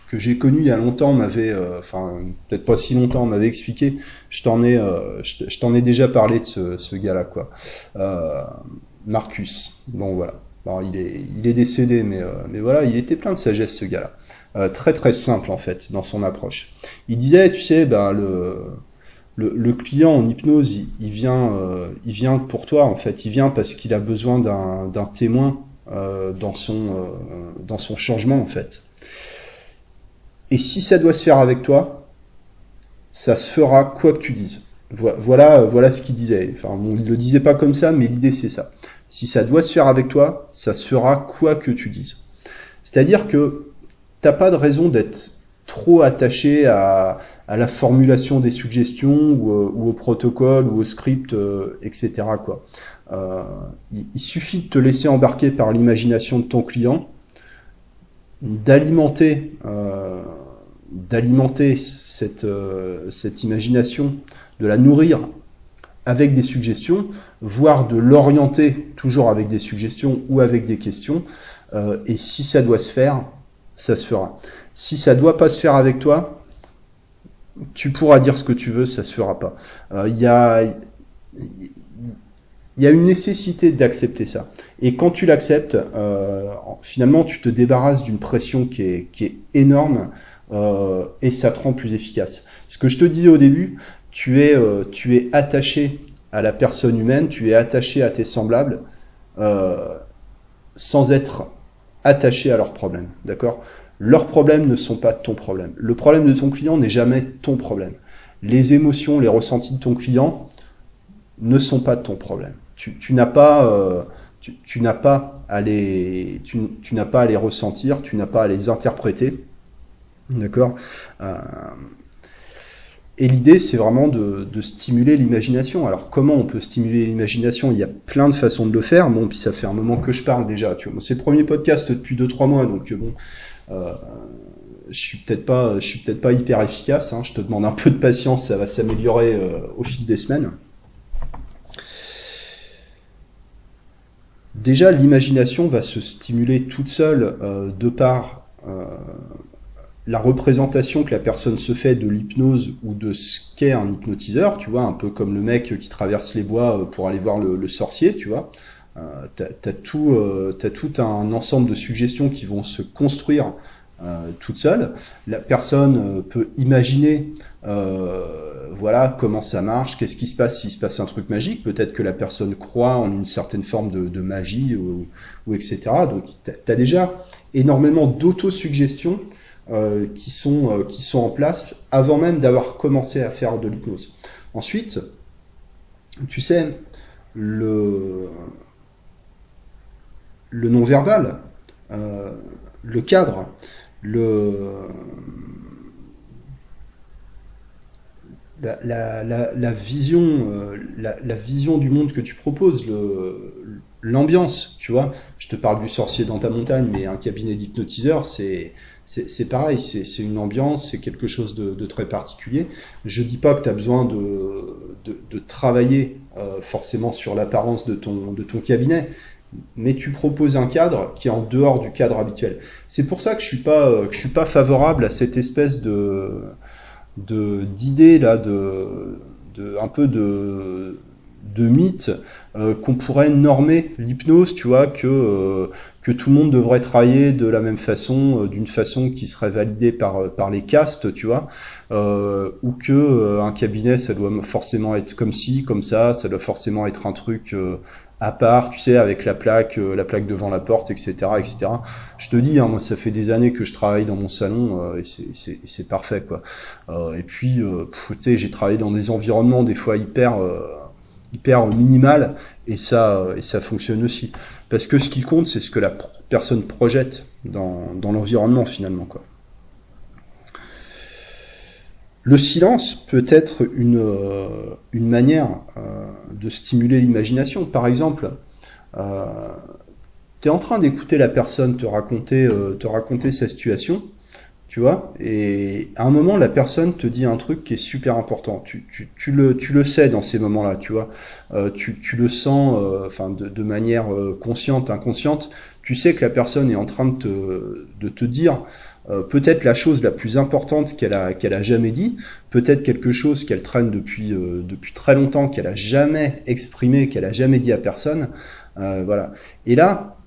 que j'ai connu il y a longtemps m'avait, euh, enfin peut-être pas si longtemps, m'avait expliqué. Je t'en ai, euh, je t'en ai déjà parlé de ce, ce gars-là, quoi. Euh, Marcus. Bon voilà. Alors, il est, il est décédé, mais, mais voilà, il était plein de sagesse ce gars-là. très très simple en fait dans son approche. Il disait, tu sais, ben le le, le, client en hypnose, il, il vient, euh, il vient pour toi en fait. Il vient parce qu'il a besoin d'un témoin euh, dans son euh, dans son changement en fait. Et si ça doit se faire avec toi, ça se fera quoi que tu dises. Voilà, voilà ce qu'il disait. Enfin, on ne le disait pas comme ça, mais l'idée c'est ça. Si ça doit se faire avec toi, ça se fera quoi que tu dises. C'est-à-dire que t'as pas de raison d'être trop attaché à, la formulation des suggestions ou, euh, ou, au protocole ou au script, euh, etc. Quoi. Euh, il, il, suffit de te laisser embarquer par l'imagination de ton client d'alimenter euh, d'alimenter cette, euh, cette imagination, de la nourrir avec des suggestions, voire de l'orienter toujours avec des suggestions ou avec des questions. Euh, et si ça doit se faire, ça se fera. Si ça doit pas se faire avec toi, tu pourras dire ce que tu veux, ça se fera pas. Il y a il y a une nécessité d'accepter ça. Et quand tu l'acceptes, euh, finalement, tu te débarrasses d'une pression qui est, qui est énorme euh, et ça te rend plus efficace. Ce que je te disais au début, tu es, euh, tu es attaché à la personne humaine, tu es attaché à tes semblables euh, sans être attaché à leurs problèmes. D'accord? Leurs problèmes ne sont pas ton problème. Le problème de ton client n'est jamais ton problème. Les émotions, les ressentis de ton client ne sont pas ton problème tu, n'as pas, euh, tu, n'as pas à les, ressentir, tu n'as pas à les interpréter, d'accord? Euh, et l'idée, c'est vraiment de, stimuler l'imagination. Alors, comment on peut stimuler l'imagination? Il y a plein de façons de le faire. Bon, puis ça fait un moment que je parle déjà. C'est le premier podcast depuis 2-3 mois, donc bon, euh, je suis peut-être pas, je suis peut-être pas hyper efficace. Hein. Je te demande un peu de patience, ça va s'améliorer au fil des semaines. Déjà l'imagination va se stimuler toute seule euh, de par euh, la représentation que la personne se fait de l'hypnose ou de ce qu'est un hypnotiseur, tu vois, un peu comme le mec qui traverse les bois euh, pour aller voir le, sorcier, tu vois. T'as, as tout, euh, tout un ensemble de suggestions qui vont se construire toute seule. La personne peut imaginer euh, voilà comment ça marche, qu'est-ce qui se passe s'il se passe un truc magique. Peut-être que la personne croit en une certaine forme de, magie ou, etc. Donc tu as déjà énormément d'autosuggestions euh, qui, sont, euh, qui sont en place avant même d'avoir commencé à faire de l'hypnose. Ensuite, tu sais, le, le non-verbal, euh, le cadre, le la, vision, la, vision du monde que tu proposes, l'ambiance, tu vois. Je te parle du sorcier dans ta montagne, mais un cabinet d'hypnotiseur, c'est c'est pareil, c'est une ambiance, c'est quelque chose de, très particulier. Je dis pas que tu as besoin de, de, travailler forcément sur l'apparence de ton, de ton cabinet, mais tu proposes un cadre qui est en dehors du cadre habituel. C'est pour ça que je suis pas euh, que je suis pas favorable à cette espèce de d'idée là de, de un peu de de mythe euh, qu'on pourrait normer l'hypnose, tu vois, que euh, que tout le monde devrait travailler de la même façon, d'une façon qui serait validée par par les castes, tu vois, ou que un cabinet ça doit forcément être comme ci, comme ça, ça doit forcément être un truc à part, tu sais, avec la plaque, euh, la plaque devant la porte, etc., etc. Je te dis, hein, moi, ça fait des années que je travaille dans mon salon euh, et c'est parfait, quoi. Euh, et puis, tu sais, j'ai travaillé dans des environnements des fois hyper, hyper minimal et ça, et ça fonctionne aussi. Parce que ce qui compte, c'est ce que la personne projette dans, dans l'environnement finalement, quoi. Le silence peut être une, euh, manière euh, de stimuler l'imagination. Par exemple, euh, tu es en train d'écouter la personne te raconter, te raconter sa situation, tu vois, et à un moment, la personne te dit un truc qui est super important. Tu, le, sais dans ces moments-là, tu vois. tu, le sens de, manière consciente, inconsciente. Tu sais que la personne est en train de te dire euh, peut-être la chose la plus importante qu'elle a, a jamais dit, peut-être quelque chose qu'elle traîne depuis, euh, depuis très longtemps, qu'elle a jamais exprimé, qu'elle a jamais dit à personne. Euh, voilà. Et là,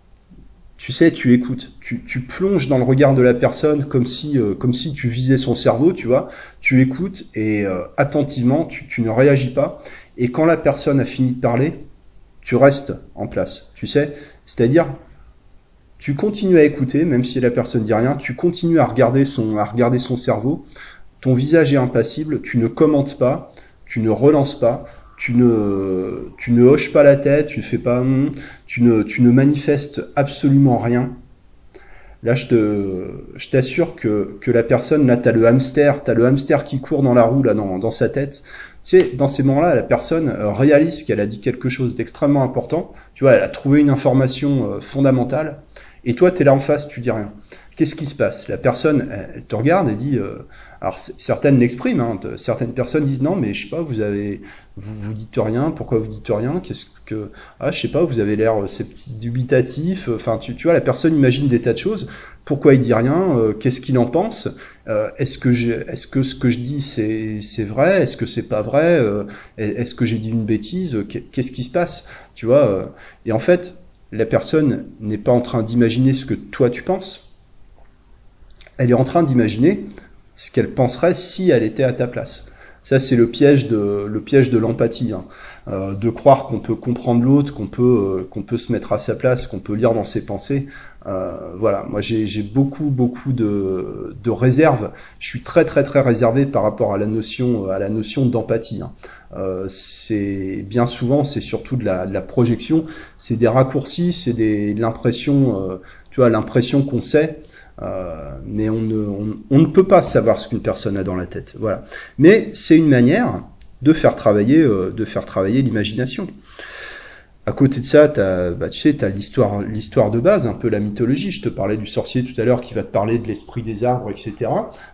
tu sais, tu écoutes, tu, tu, plonges dans le regard de la personne comme si, comme si tu visais son cerveau, tu vois. Tu écoutes et attentivement, tu, tu ne réagis pas. Et quand la personne a fini de parler, tu restes en place, tu sais. C'est-à-dire, tu continues à écouter, même si la personne dit rien, tu continues à regarder son, à regarder son cerveau, ton visage est impassible, tu ne commentes pas, tu ne relances pas, tu ne, tu ne hoches pas la tête, tu ne fais pas, hum, tu ne, tu ne manifestes absolument rien. Là, je te, je t'assure que, que la personne, là, t'as le hamster, t'as le hamster qui court dans la roue, là, dans, dans sa tête. Tu sais, dans ces moments-là, la personne euh, réalise qu'elle a dit quelque chose d'extrêmement important. Tu vois, elle a trouvé une information euh, fondamentale. Et toi, tu es là en face, tu dis rien. Qu'est-ce qui se passe? La personne, elle, te regarde et dit. Euh, alors certaines l'expriment, hein, certaines personnes disent non, mais je sais pas, vous avez, vous, vous dites rien. Pourquoi vous dites rien? Qu'est-ce que ah, je sais pas, vous avez l'air euh, petit dubitatif. Enfin, tu, tu vois, la personne imagine des tas de choses. Pourquoi il dit rien? Euh, Qu'est-ce qu'il en pense? Est-ce que est-ce que ce que je dis c'est c'est vrai? Est-ce que c'est pas vrai? Est-ce que j'ai dit une bêtise? Qu'est-ce qui se passe? Tu vois Et en fait, la personne n'est pas en train d'imaginer ce que toi tu penses, elle est en train d'imaginer ce qu'elle penserait si elle était à ta place. Ça, c'est le piège de le piège de l'empathie, hein. euh, de croire qu'on peut comprendre l'autre, qu'on peut euh, qu'on peut se mettre à sa place, qu'on peut lire dans ses pensées. Euh, voilà, moi j'ai beaucoup beaucoup de, de réserves. Je suis très très très réservé par rapport à la notion à la notion d'empathie. Hein. Euh, c'est bien souvent c'est surtout de la, de la projection, c'est des raccourcis, c'est des l'impression, euh, tu vois, l'impression qu'on sait. Euh, mais on ne, on, ne, peut pas savoir ce qu'une personne a dans la tête. Voilà. Mais c'est une manière de faire travailler, euh, de faire travailler l'imagination. À côté de ça, bah, tu sais, tu as l'histoire, de base, un peu la mythologie. Je te parlais du sorcier tout à l'heure qui va te parler de l'esprit des arbres, etc.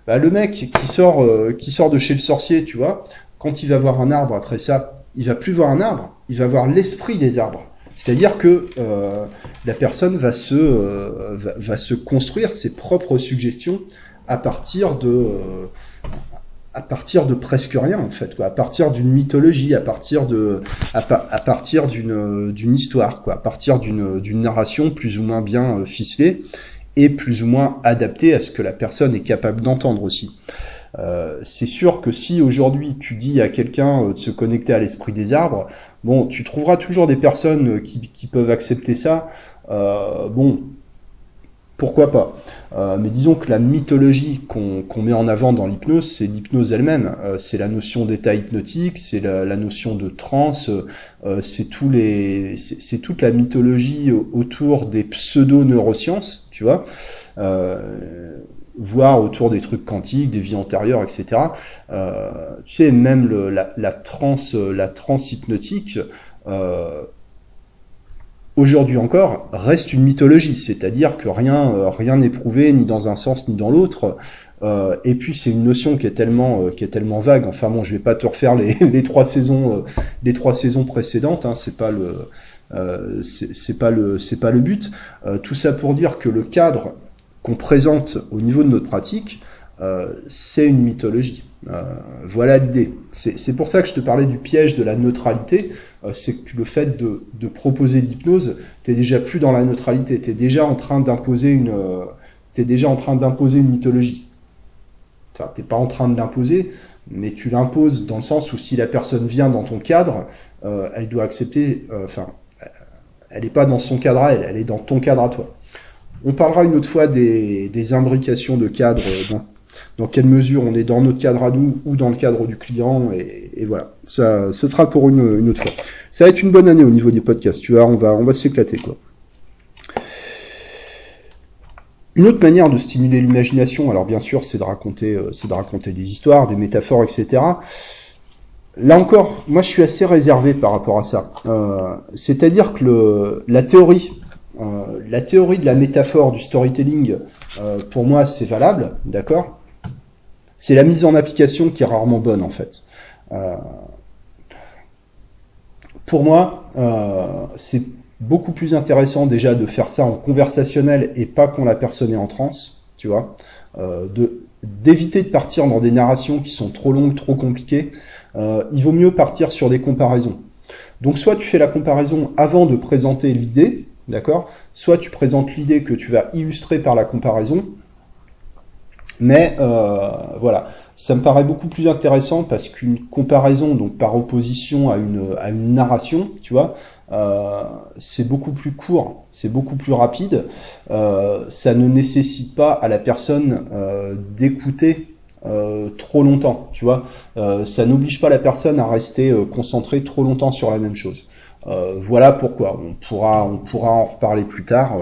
Bah, le mec qui sort, euh, qui sort de chez le sorcier, tu vois, quand il va voir un arbre après ça, il va plus voir un arbre, il va voir l'esprit des arbres. C'est-à-dire que euh, la personne va se, euh, va, se construire ses propres suggestions à partir de, à partir de presque rien en fait, quoi. à partir d'une mythologie, à partir de, à, partir d'une, d'une histoire, quoi. à partir d'une, d'une narration plus ou moins bien ficelée et plus ou moins adaptée à ce que la personne est capable d'entendre aussi. Euh, c'est sûr que si aujourd'hui tu dis à quelqu'un euh, de se connecter à l'esprit des arbres, bon, tu trouveras toujours des personnes qui, qui peuvent accepter ça. Euh, bon, pourquoi pas? Euh, Mais disons que la mythologie qu'on met en avant dans l'hypnose, c'est l'hypnose elle-même. Euh, c'est la notion d'état hypnotique, c'est la, la, notion de transe, les, c'est toute la mythologie autour des pseudo neurosciences, tu vois voire autour des trucs quantiques, des vies antérieures, etc. Euh, tu sais, même le, la, la transe, la transe hypnotique, euh, aujourd'hui encore, reste une mythologie. C'est-à-dire que rien, euh, rien n'est prouvé, ni dans un sens, ni dans l'autre. Euh, et puis c'est une notion qui est tellement, euh, qui est tellement vague. Enfin bon, je vais pas te refaire les, trois saisons, euh, les trois saisons précédentes. Hein, c'est pas le, c'est pas le, c'est pas le but. tout ça pour dire que le cadre qu'on présente au niveau de notre pratique, c'est une mythologie. voilà l'idée. C'est pour ça que je te parlais du piège de la neutralité. C'est que le fait de, de proposer l'hypnose, t'es déjà plus dans la neutralité. T'es déjà en train d'imposer une, t'es déjà en train d'imposer une mythologie. Enfin, t'es pas en train de l'imposer, mais tu l'imposes dans le sens où si la personne vient dans ton cadre, euh, elle doit accepter, euh, enfin, elle n'est pas dans son cadre à elle, elle est dans ton cadre à toi. On parlera une autre fois des, des imbrications de cadre, dans, dans, quelle mesure on est dans notre cadre à nous ou dans le cadre du client, et, voilà. Ça, ce sera pour une, autre fois. Ça va être une bonne année au niveau des podcasts, tu vois, on va, on va s'éclater, quoi. Une autre manière de stimuler l'imagination, alors bien sûr, c'est de raconter, euh, c'est de raconter des histoires, des métaphores, etc. Là encore, moi, je suis assez réservé par rapport à ça. Euh, C'est-à-dire que la théorie, euh, la théorie de la métaphore du storytelling, pour moi, c'est valable, d'accord? C'est la mise en application qui est rarement bonne, en fait. Euh, pour moi, euh, c'est beaucoup plus intéressant déjà de faire ça en conversationnel et pas quand la personne est en transe, tu vois, euh, de d'éviter de partir dans des narrations qui sont trop longues, trop compliquées. Il vaut mieux partir sur des comparaisons. Donc soit tu fais la comparaison avant de présenter l'idée, d'accord? Soit tu présentes l'idée que tu vas illustrer par la comparaison. Mais euh, voilà, ça me paraît beaucoup plus intéressant parce qu'une comparaison, donc par opposition à une, à une narration, tu vois, euh, c'est beaucoup plus court, c'est beaucoup plus rapide. Euh, ça ne nécessite pas à la personne euh, d'écouter euh, trop longtemps, tu vois. Euh, ça n'oblige pas la personne à rester concentrée trop longtemps sur la même chose. voilà pourquoi. On pourra, on pourra en reparler plus tard.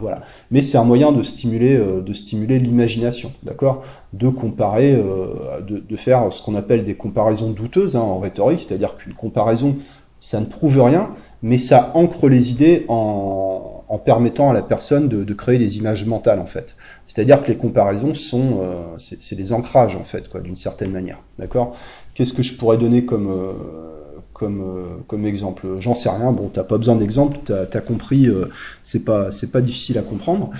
Voilà. Mais c'est un moyen de stimuler, de stimuler l'imagination, d'accord? De comparer, de, de, faire ce qu'on appelle des comparaisons douteuses hein, en rhétorique, c'est-à-dire qu'une comparaison ça ne prouve rien, mais ça ancre les idées en, permettant à la personne de, créer des images mentales en fait. C'est-à-dire que les comparaisons sont, euh, c'est des ancrages en fait, d'une certaine manière. D'accord? Qu'est-ce que je pourrais donner comme euh, comme euh, comme exemple J'en sais rien. Bon, t'as pas besoin d'exemple, t'as as compris. Euh, c'est pas pas difficile à comprendre.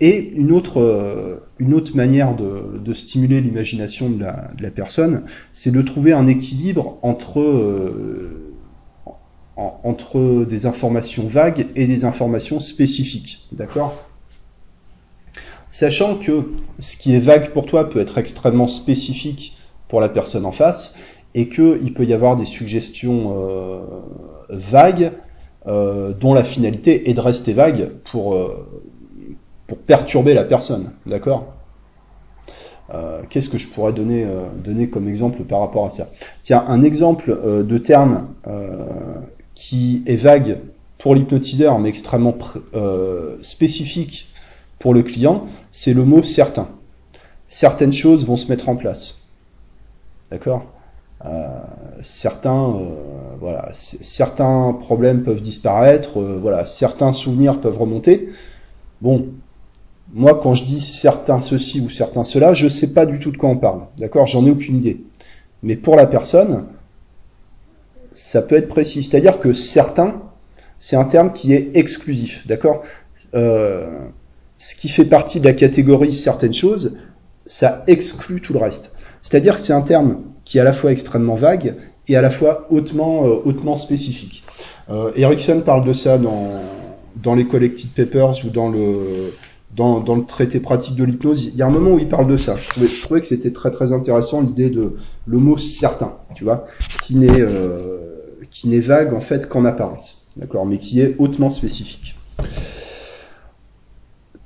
Et une autre, euh, une autre manière de, de stimuler l'imagination de la, de la personne, c'est de trouver un équilibre entre euh, entre des informations vagues et des informations spécifiques. D'accord? Sachant que ce qui est vague pour toi peut être extrêmement spécifique pour la personne en face et qu'il peut y avoir des suggestions euh, vagues euh, dont la finalité est de rester vague pour, euh, perturber la personne. D'accord? Qu'est-ce que je pourrais donner, donner comme exemple par rapport à ça? Tiens, un exemple de terme qui est vague pour l'hypnotiseur, mais extrêmement spécifique pour le client, c'est le mot certain. Certaines choses vont se mettre en place. D'accord? Certains, euh, voilà, certains problèmes peuvent disparaître, euh, voilà, certains souvenirs peuvent remonter. Bon, moi, quand je dis certains ceci ou certains cela, je sais pas du tout de quoi on parle. D'accord? J'en ai aucune idée. Mais pour la personne, ça peut être précis. C'est-à-dire que certains, c'est un terme qui est exclusif, d'accord? Euh, Ce qui fait partie de la catégorie certaines choses, ça exclut tout le reste. C'est-à-dire que c'est un terme qui est à la fois extrêmement vague et à la fois hautement, euh, hautement spécifique. Euh, Erickson parle de ça dans, dans les Collected Papers ou dans le, dans, dans le traité pratique de l'hypnose. Il y a un moment où il parle de ça. Je trouvais, que c'était très très intéressant l'idée de le mot certain, tu vois, qui n'est euh, qui n'est vague en fait qu'en apparence, d'accord, mais qui est hautement spécifique.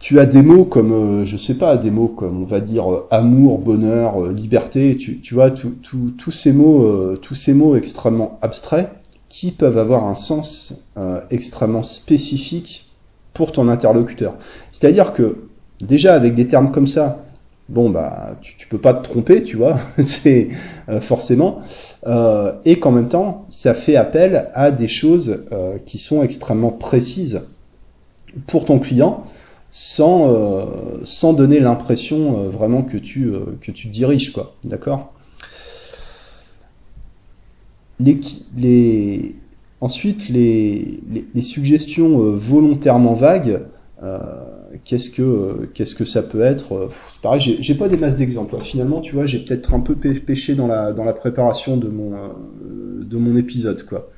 Tu as des mots comme, euh, je sais pas, des mots comme, on va dire, euh, amour, bonheur, euh, liberté, tu, tu vois, tous ces mots, extrêmement abstraits, qui peuvent avoir un sens extrêmement spécifique pour ton interlocuteur. C'est-à-dire que déjà avec des termes comme ça, bon bah tu, tu peux pas te tromper, tu vois, c'est forcément, et qu'en même temps ça fait appel à des choses qui sont extrêmement précises pour ton client, sans sans donner l'impression vraiment que tu que tu diriges quoi, d'accord? Les, les, ensuite, les, les, suggestions volontairement vagues, qu'est-ce que qu'est-ce que ça peut être? C'est pareil, j'ai pas des masses d'exemples. Finalement, tu vois, j'ai peut-être un peu pêché dans la dans la préparation de mon euh, de mon épisode, quoi.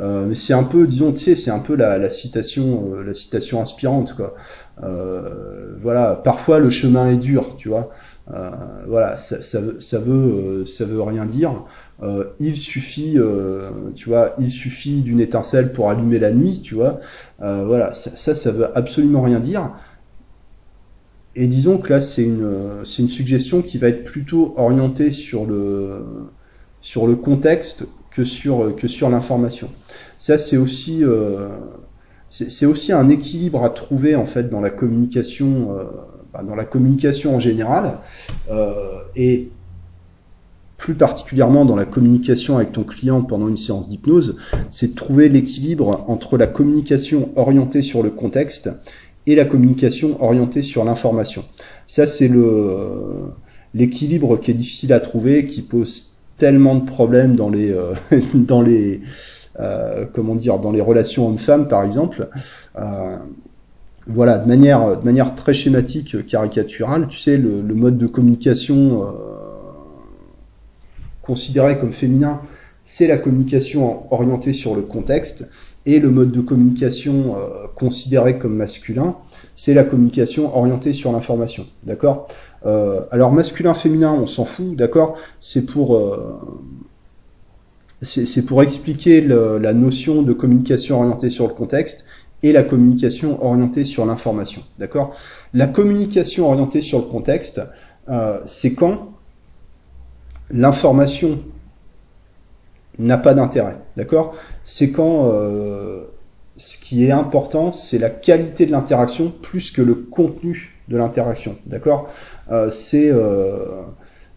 Euh, mais c'est un peu, disons, tu sais, c'est un peu la, la citation, euh, la citation inspirante, quoi. Euh, voilà, parfois le chemin est dur, tu vois. Euh, voilà, ça, ça, ça veut, ça veut rien dire. il suffit, tu vois, il suffit d'une étincelle pour allumer la nuit, tu vois. voilà, ça, ça, ça veut absolument rien dire. Et disons que là, c'est une, c'est une suggestion qui va être plutôt orientée sur le, sur le contexte que sur, que sur l'information. Ça, c'est aussi, euh, c'est aussi un équilibre à trouver en fait dans la communication, euh, bah, dans la communication en général, euh, et plus particulièrement dans la communication avec ton client pendant une séance d'hypnose, c'est de trouver l'équilibre entre la communication orientée sur le contexte et la communication orientée sur l'information. Ça, c'est le l'équilibre qui est difficile à trouver, qui pose tellement de problèmes dans les euh, dans les comment dire dans les relations hommes-femmes par exemple. Euh, voilà, de manière de manière très schématique, caricaturale, tu sais, le, mode de communication euh, considéré comme féminin, c'est la communication orientée sur le contexte et le mode de communication euh, considéré comme masculin, c'est la communication orientée sur l'information. D'accord? Euh, Alors masculin-féminin, on s'en fout, d'accord? C'est pour euh, c'est pour expliquer le, la notion de communication orientée sur le contexte et la communication orientée sur l'information. D'accord? La communication orientée sur le contexte, euh, c'est quand l'information n'a pas d'intérêt. D'accord? C'est quand euh, ce qui est important, c'est la qualité de l'interaction plus que le contenu de l'interaction. D'accord? Euh, C'est euh,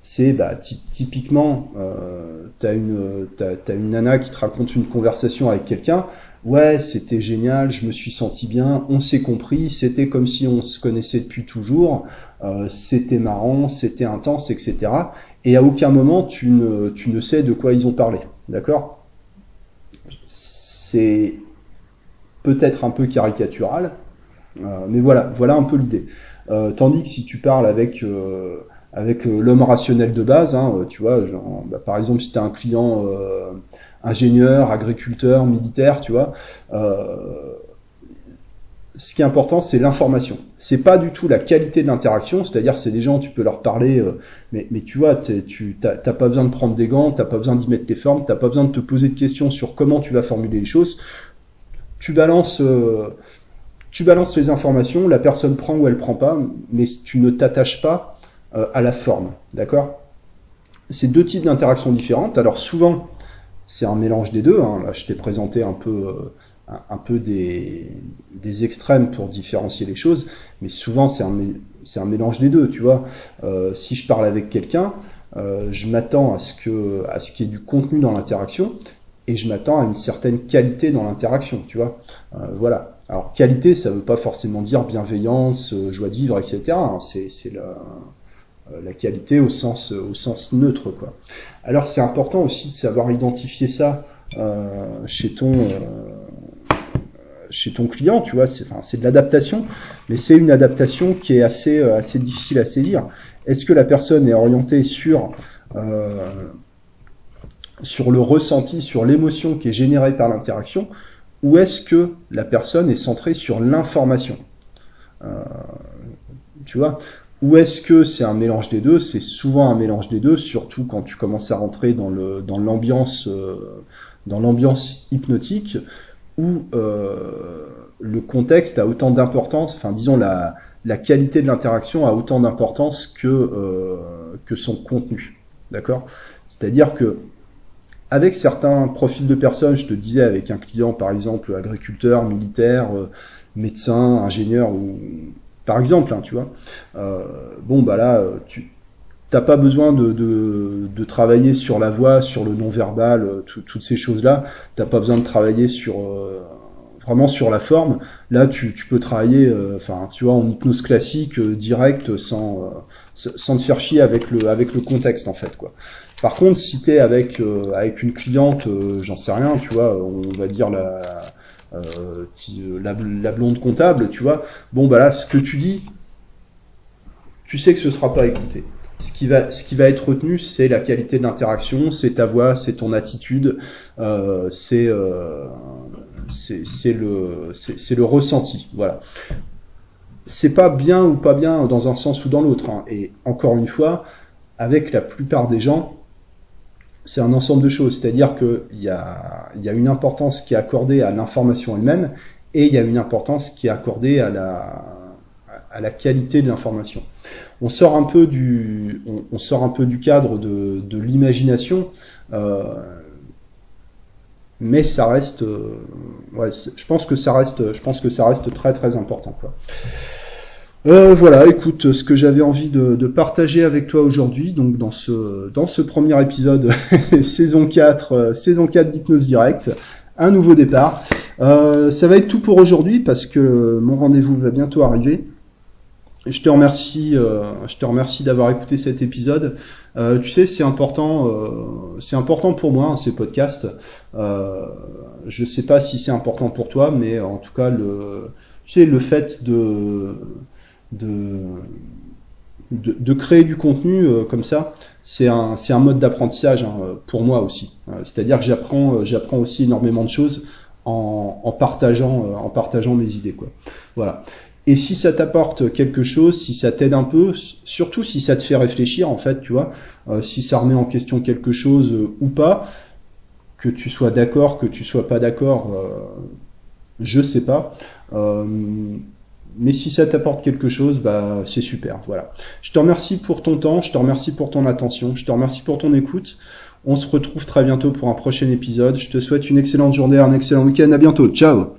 c'est bah, typiquement, euh, t'as une t'as, une nana qui te raconte une conversation avec quelqu'un. Ouais, c'était génial, je me suis senti bien, on s'est compris, c'était comme si on se connaissait depuis toujours, euh, c'était marrant, c'était intense, etc. Et à aucun moment tu ne tu ne sais de quoi ils ont parlé, d'accord? C'est peut-être un peu caricatural, euh, mais voilà, voilà un peu l'idée. Euh, tandis que si tu parles avec euh, avec l'homme rationnel de base, hein, tu vois, genre, bah, par exemple, si tu as un client ingénieur, agriculteur, militaire, tu vois, ce qui est important, c'est l'information. C'est pas du tout la qualité de l'interaction, c'est-à-dire c'est des gens, tu peux leur parler, euh, mais, mais tu vois, tu t'as pas besoin de prendre des gants, t'as pas besoin d'y mettre tes formes, t'as pas besoin de te poser de questions sur comment tu vas formuler les choses. Tu balances, euh, tu balances les informations, la personne prend ou elle prend pas, mais tu ne t'attaches pas euh, à la forme, d'accord? C'est deux types d'interactions différentes. Alors souvent, c'est un mélange des deux. Hein. Là, je t'ai présenté un peu un, peu des, extrêmes pour différencier les choses, mais souvent c'est un, mélange des deux, tu vois. Euh, si je parle avec quelqu'un, euh, je m'attends à ce que à qu'il y ait du contenu dans l'interaction et je m'attends à une certaine qualité dans l'interaction, tu vois. Euh, voilà. Alors qualité, ça veut pas forcément dire bienveillance, euh, joie de vivre, etc. Hein. C'est, la, euh, la qualité au sens au sens neutre, quoi. Alors c'est important aussi de savoir identifier ça euh, chez ton chez ton client, tu vois, c'est de l'adaptation, mais c'est une adaptation qui est assez, euh, difficile à saisir. Est-ce que la personne est orientée sur, euh, le ressenti, sur l'émotion qui est générée par l'interaction, ou est-ce que la personne est centrée sur l'information? Euh, ou est-ce que c'est un mélange des deux? C'est souvent un mélange des deux, surtout quand tu commences à rentrer dans le dans l'ambiance euh, dans l'ambiance hypnotique où euh, le contexte a autant d'importance, enfin disons la, la qualité de l'interaction a autant d'importance que, euh, que son contenu. D'accord? C'est-à-dire que avec certains profils de personnes, je te disais avec un client par exemple agriculteur, militaire, médecin, ingénieur ou, par exemple, hein, tu vois. Euh, bon, bah là, tu n'as pas besoin de, de, travailler sur la voix, sur le non-verbal, toutes ces choses-là. Tu n'as pas besoin de travailler sur vraiment sur la forme. Là, tu, tu peux travailler, enfin, tu vois, en hypnose classique, direct, sans, sans te faire chier avec le, avec le contexte, en fait, quoi. Par contre, si tu es avec, avec une cliente, j'en sais rien, tu vois, on va dire la euh, la, blonde comptable, tu vois. Bon, bah là, ce que tu dis, tu sais que ce sera pas écouté. Ce qui va, ce qui va être retenu, c'est la qualité de l'interaction, c'est ta voix, c'est ton attitude, euh, c'est euh, c'est le c'est le ressenti, voilà. C'est pas bien ou pas bien dans un sens ou dans l'autre. Hein. Et encore une fois, avec la plupart des gens, c'est un ensemble de choses. C'est-à-dire qu'il y a, y a une importance qui est accordée à l'information elle-même et il y a une importance qui est accordée à la, qualité de l'information. On sort un peu du, on, sort un peu du cadre de, de l'imagination, euh, mais ça reste, euh, ouais, je pense que ça reste, je pense que ça reste très très important, quoi. Euh, voilà, écoute, ce que j'avais envie de, partager avec toi aujourd'hui, donc dans ce, dans ce premier épisode, saison 4, euh, saison 4 d'Hypnose Direct, un nouveau départ. Euh, ça va être tout pour aujourd'hui parce que mon rendez-vous va bientôt arriver. Je te remercie, je te remercie d'avoir écouté cet épisode. tu sais, c'est important, c'est important pour moi hein, ces podcasts. je sais pas si c'est important pour toi, mais en tout cas le, tu sais, le fait de de, de, créer du contenu euh, comme ça, c'est un, un mode d'apprentissage hein, pour moi aussi. Euh, c'est-à-dire que j'apprends, euh, j'apprends aussi énormément de choses en, en partageant, en partageant mes idées. Quoi. Voilà. Et si ça t'apporte quelque chose, si ça t'aide un peu, surtout si ça te fait réfléchir, en fait, tu vois, si ça remet en question quelque chose ou pas, que tu sois d'accord, que tu sois pas d'accord, je sais pas mais si ça t'apporte quelque chose, bah c'est super. Voilà. Je te remercie pour ton temps, je te remercie pour ton attention, je te remercie pour ton écoute. On se retrouve très bientôt pour un prochain épisode. Je te souhaite une excellente journée, un excellent week-end. À bientôt. Ciao.